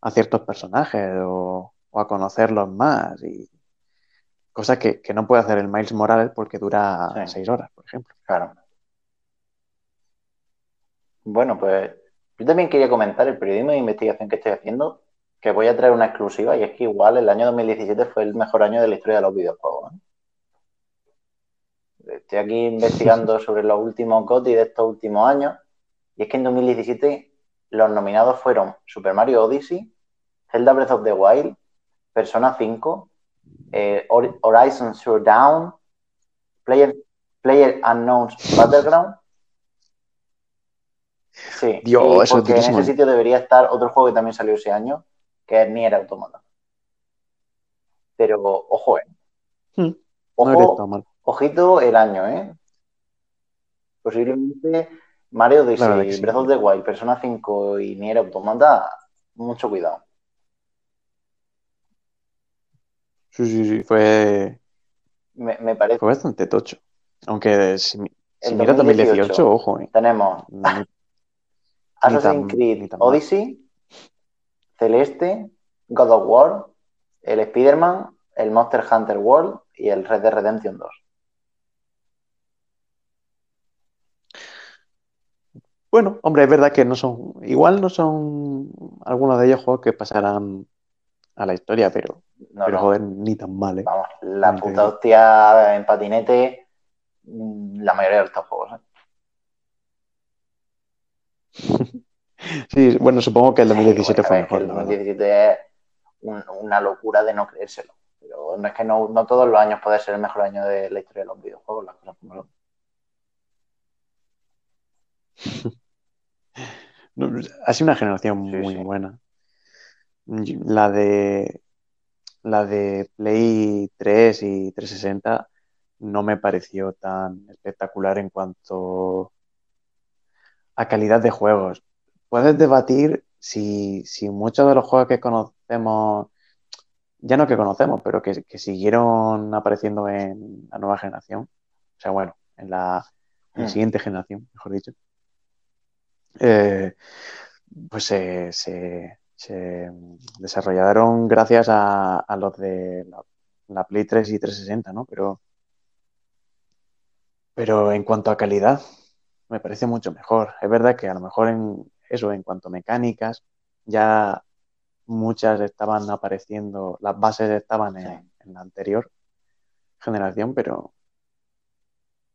a ciertos personajes o, o a conocerlos más. Y cosa que, que no puede hacer el Miles Morales porque dura Sí. seis horas, por ejemplo. Claro. Bueno, pues yo también quería comentar el periodismo de investigación que estoy haciendo, que voy a traer una exclusiva, y es que igual el año 2017 fue el mejor año de la historia de los videojuegos. Estoy aquí investigando sobre los últimos GOTY de estos últimos años, y es que en 2017 los nominados fueron Super Mario Odyssey, Zelda Breath of the Wild, Persona 5, eh, Hor- Horizon Zero Dawn, Player, Player Unknown's Battleground. Sí, Dios, es porque en ese sitio debería estar otro juego que también salió ese año, que es Nier Automata. Pero, ojo, eh. Hmm, Ojo. Ojito el año, ¿eh? Posiblemente Mario Odyssey, que sí. Breath of the Wild, Persona 5 y Nier Automata, mucho cuidado. Sí, sí, sí, fue, Me, me parece. fue bastante tocho. Aunque si, si En miras 2018. 2018, ojo, eh, Tenemos ni- Assassin's Creed. Odyssey, Celeste, God of War, el Spider-Man, el Monster Hunter World y el Red Dead Redemption 2. Bueno, hombre, es verdad que no son, igual no son algunos de ellos juegos que pasarán a la historia, pero, No, pero no, joder, ni tan mal, ¿eh? vamos, la puta hostia en patinete, mm, la mayoría de estos juegos. ¿eh? Sí, bueno, supongo que el Sí, 2017 bueno, a fue mejor, el la verdad. 2017 es un- una locura de no creérselo. Pero no es que no, no todos los años puede ser el mejor año de la historia de los videojuegos, las cosas como son. Ha sido una generación muy sí. buena. La de la de Play 3 y 360 no me pareció tan espectacular en cuanto a calidad de juegos. Puedes debatir si, si muchos de los juegos que conocemos, ya no que conocemos, pero que, que siguieron apareciendo en la nueva generación, o sea, bueno, en la, en la Mm. siguiente generación, mejor dicho, eh, pues se, se- se desarrollaron gracias a, a los de la, la Play 3 y 360, ¿no? Pero, pero en cuanto a calidad, me parece mucho mejor. Es verdad que a lo mejor en eso, en cuanto a mecánicas, ya muchas estaban apareciendo, las bases estaban en, en la anterior generación, pero,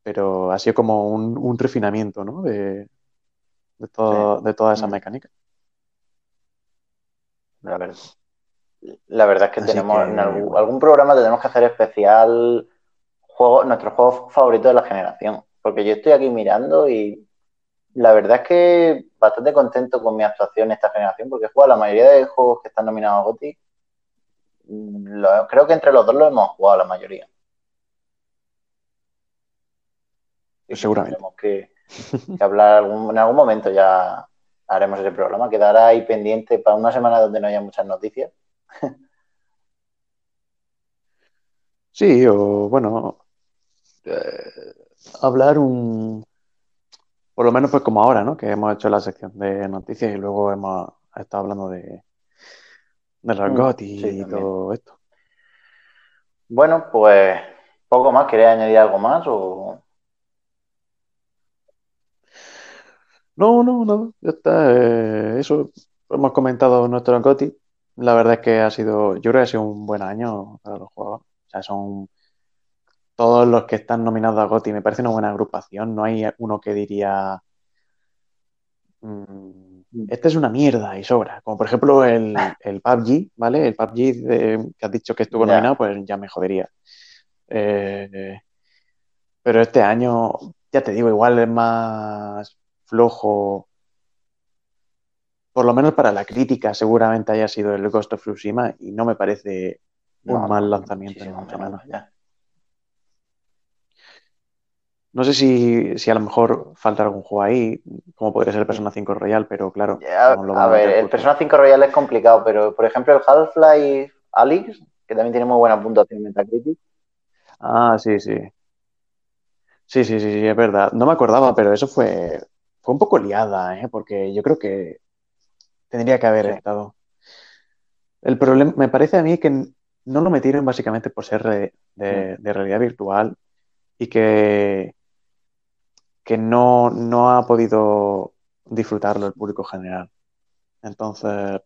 pero ha sido como un, un refinamiento, ¿no? De, de, todo, de todas esas Mm. mecánicas. La verdad, la verdad es que Así tenemos que, en algún, algún programa tenemos que hacer especial juego, nuestros juegos favoritos de la generación. Porque yo estoy aquí mirando y la verdad es que bastante contento con mi actuación esta generación, porque he jugado la mayoría de juegos que están nominados a GOTY. Mm, lo- creo que entre los dos lo hemos jugado la mayoría. Seguramente. Que, que hablar algún- en algún momento ya haremos ese programa. Quedará ahí pendiente para una semana donde no haya muchas noticias. Sí, o bueno, eh, hablar un, por lo menos pues como ahora, ¿no? Que hemos hecho la sección de noticias y luego hemos estado hablando de, de los Mm, sí, y también. todo esto. Bueno, pues poco más. ¿Queréis añadir algo más? O... No, no, no, ya está. eh, eso, hemos comentado nuestro GOTY. La verdad es que ha sido, yo creo que ha sido un buen año para los juegos. O sea, son todos los que están nominados a GOTY. Me parece una buena agrupación. No hay uno que diría, mm, esta es una mierda y sobra. Como por ejemplo el, el PUBG, ¿vale? El PUBG de- que has dicho que estuvo nominado, pues ya me jodería. Eh, pero este año, ya te digo, igual es más flojo. Por lo menos para la crítica, seguramente haya sido el Ghost of Tsushima y no me parece un No, mal lanzamiento, mucho menos, vaya. No sé si, si a lo mejor falta algún juego ahí, como podría ser el Persona 5 Royal, pero claro. Ya, no lo a ver, el Persona 5 Royal es complicado, pero por ejemplo el Half-Life Alyx, que también tiene muy buena puntuación en Metacritic, Ah, sí, sí. Sí, sí, sí, sí, es verdad. No me acordaba, pero eso fue, fue un poco liada, ¿eh? Porque yo creo que tendría que haber Sí. estado. El problema, me parece a mí que no lo metieron básicamente por ser de realidad virtual y que, que no, no ha podido disfrutarlo el público general. Entonces,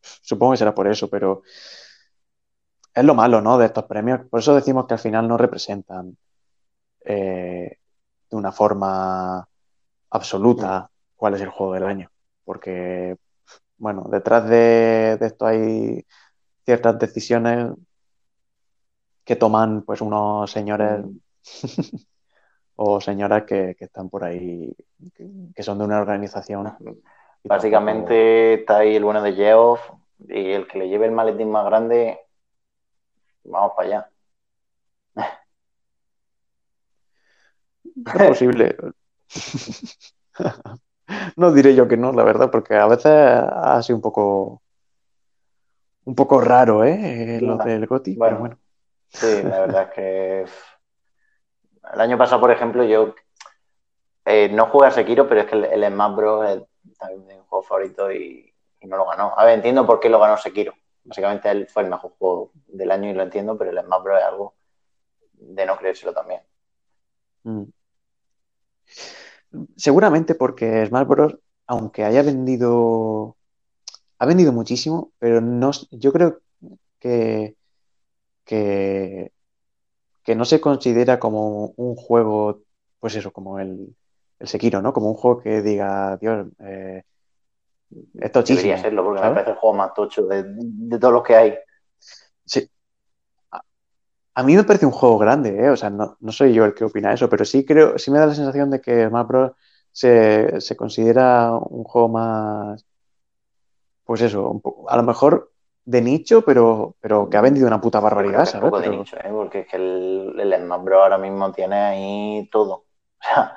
supongo que será por eso, pero es lo malo, ¿no? De estos premios. Por eso decimos que al final no representan eh, de una forma absoluta cuál es el juego del año. Porque, bueno, detrás de, de esto hay ciertas decisiones que toman pues unos señores Mm. o señoras que, que están por ahí, que, que son de una organización. y Básicamente está ahí el bueno de Geoff y el que le lleve el maletín más grande, vamos para allá. Es posible. No diré yo que no, la verdad, porque a veces ha sido un poco un poco raro, ¿eh? Lo del GOTY, pero Bueno. Sí, la verdad es que el año pasado, por ejemplo, yo eh, no jugué a Sekiro, pero es que el, el Smash Bros. es también mi juego favorito y, y no lo ganó. A ver, entiendo por qué lo ganó Sekiro. Básicamente él fue el mejor juego del año y lo entiendo, pero el Smash Bros. es algo de no creérselo también. Mm. Seguramente porque Smash Bros., aunque haya vendido, ha vendido muchísimo, pero no, yo creo que, que, que no se considera como un juego, pues eso, como el, el Sekiro, ¿no? Como un juego que diga, Dios, eh, es tochísimo, Debería serlo, porque me parece el juego más tocho de, de todos los que hay. Sí. A, mí me parece un juego grande, ¿eh? O sea, no, no soy yo el que opina eso, pero sí creo, sí me da la sensación de que Smash Bros. se, se considera un juego más, pues eso, un poco- a lo mejor de nicho, pero, pero que ha vendido una puta barbaridad, ¿sabes? poco de Pero- nicho, ¿eh? porque es que el, el Smash Bros. ahora mismo tiene ahí todo. O sea,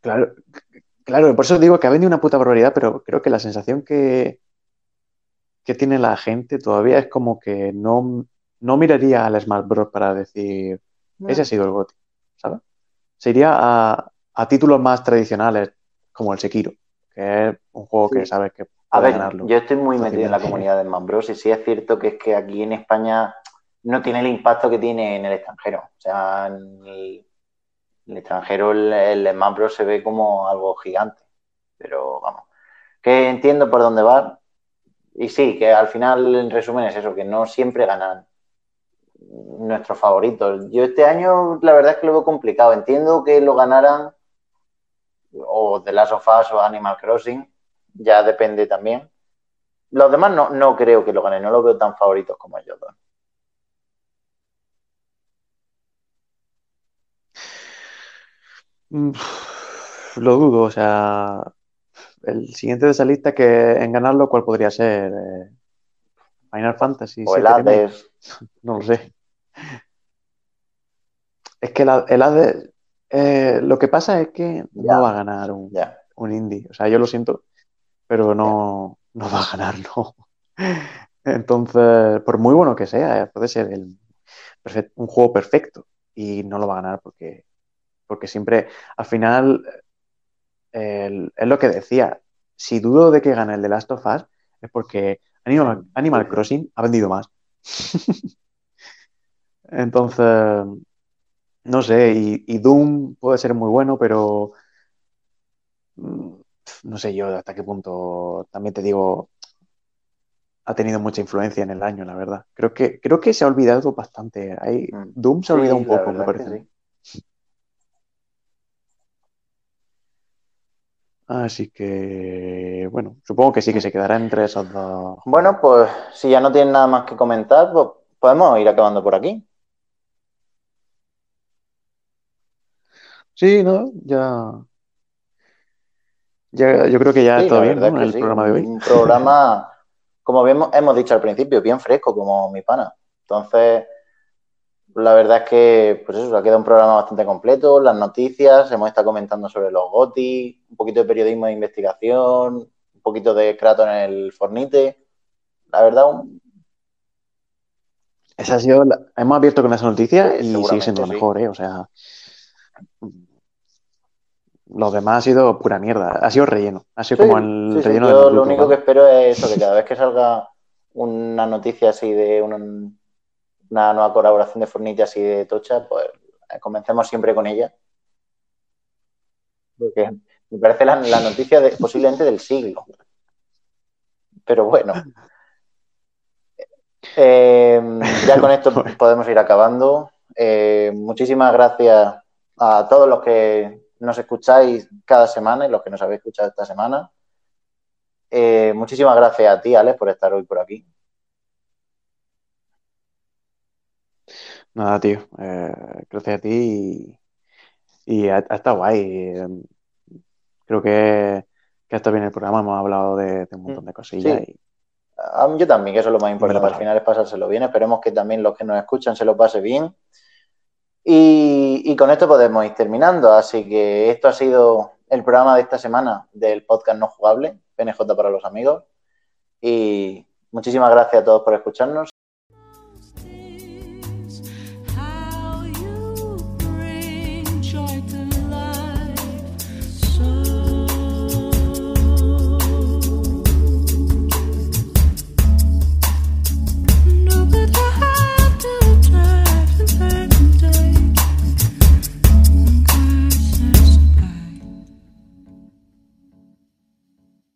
Claro, claro, por eso digo que ha vendido una puta barbaridad, pero creo que la sensación que, que tiene la gente todavía es como que no, no miraría al Smash Bros. para decir, ese ha sido el GOTY, ¿sabes? Se iría a, a títulos más tradicionales, como el Sekiro, que es un juego que sabes que A puede ver, ganarlo. yo estoy muy metido en la comunidad de Smash Bros. y sí es cierto que es que aquí en España no tiene el impacto que tiene en el extranjero. O sea, en el, en el extranjero el, el Smash Bros. se ve como algo gigante. Pero vamos, que entiendo por dónde va. Y sí, que al final, en resumen, es eso, que no siempre ganan nuestros favoritos. Yo este año, la verdad es que lo veo complicado. Entiendo que lo ganaran o The Last of Us o Animal Crossing, ya depende también. Los demás no, no creo que lo ganen, no los veo tan favoritos como ellos dos. Mm, Lo dudo, o sea, el siguiente de esa lista que en ganarlo, ¿cuál podría ser? Eh, Final Fantasy O el. Hades. No lo sé. Es que el, el Hades, eh, lo que pasa es que no va a ganar un, un indie. O sea, yo lo siento, pero no, no va a ganar, no. Entonces, por muy bueno que sea, eh, puede ser el perfect- un juego perfecto y no lo va a ganar porque, porque siempre, al final, el- es lo que decía. Si dudo de que gane el de Last of Us, es porque Animal. Crossing ha vendido más. Entonces, no sé, y, y Doom puede ser muy bueno, pero mm, no sé yo hasta qué punto, también te digo, ha tenido mucha influencia en el año, la verdad. Creo que, creo que se ha olvidado bastante. Ahí, Mm. Doom se ha Sí, olvidado un la poco, me parece. sí. Así que, bueno, supongo que sí que se quedará entre esos dos. Bueno, pues si ya no tienen nada más que comentar, pues podemos ir acabando por aquí. Sí, ¿no? Ya. Ya, yo creo que ya Sí, la bien, ¿no? El sí. programa de hoy. Un programa, como bien hemos dicho al principio, bien fresco, como mi pana. Entonces, la verdad es que, pues eso, ha quedado un programa bastante completo, las noticias, hemos estado comentando sobre los GOTI, un poquito de periodismo de investigación, un poquito de Kratos en el Fornite. La verdad, un... Esa ha sido la- Hemos abierto con esa noticia Sí, y sigue siendo lo sí. mejor, ¿eh? O sea, lo demás ha sido pura mierda. Ha sido relleno. Ha sido Sí, como el sí, sí, relleno yo de lo único que espero es eso, que cada vez que salga una noticia así de un- una nueva colaboración de Fornite así de tocha, pues eh, comencemos siempre con ella. Porque me parece la, la noticia de- posiblemente del siglo. Pero bueno. Eh, ya con esto podemos ir acabando. Eh, muchísimas gracias a todos los que nos escucháis cada semana y los que nos habéis escuchado esta semana. Eh, muchísimas gracias a ti, Alex, por estar hoy por aquí. Nada, tío. eh, gracias a ti y, y ha, ha estado guay. eh, creo que, que ha estado bien el programa. Hemos hablado de, de un montón de cosillas. Sí. A mí- yo también, que eso es lo más importante. Al final es pasárselo bien. Esperemos que también los que nos escuchan se lo pase bien. Y, con esto podemos ir terminando. Así que esto ha sido el programa de esta semana del podcast no jugable, PNJ para los amigos. Y muchísimas gracias a todos por escucharnos.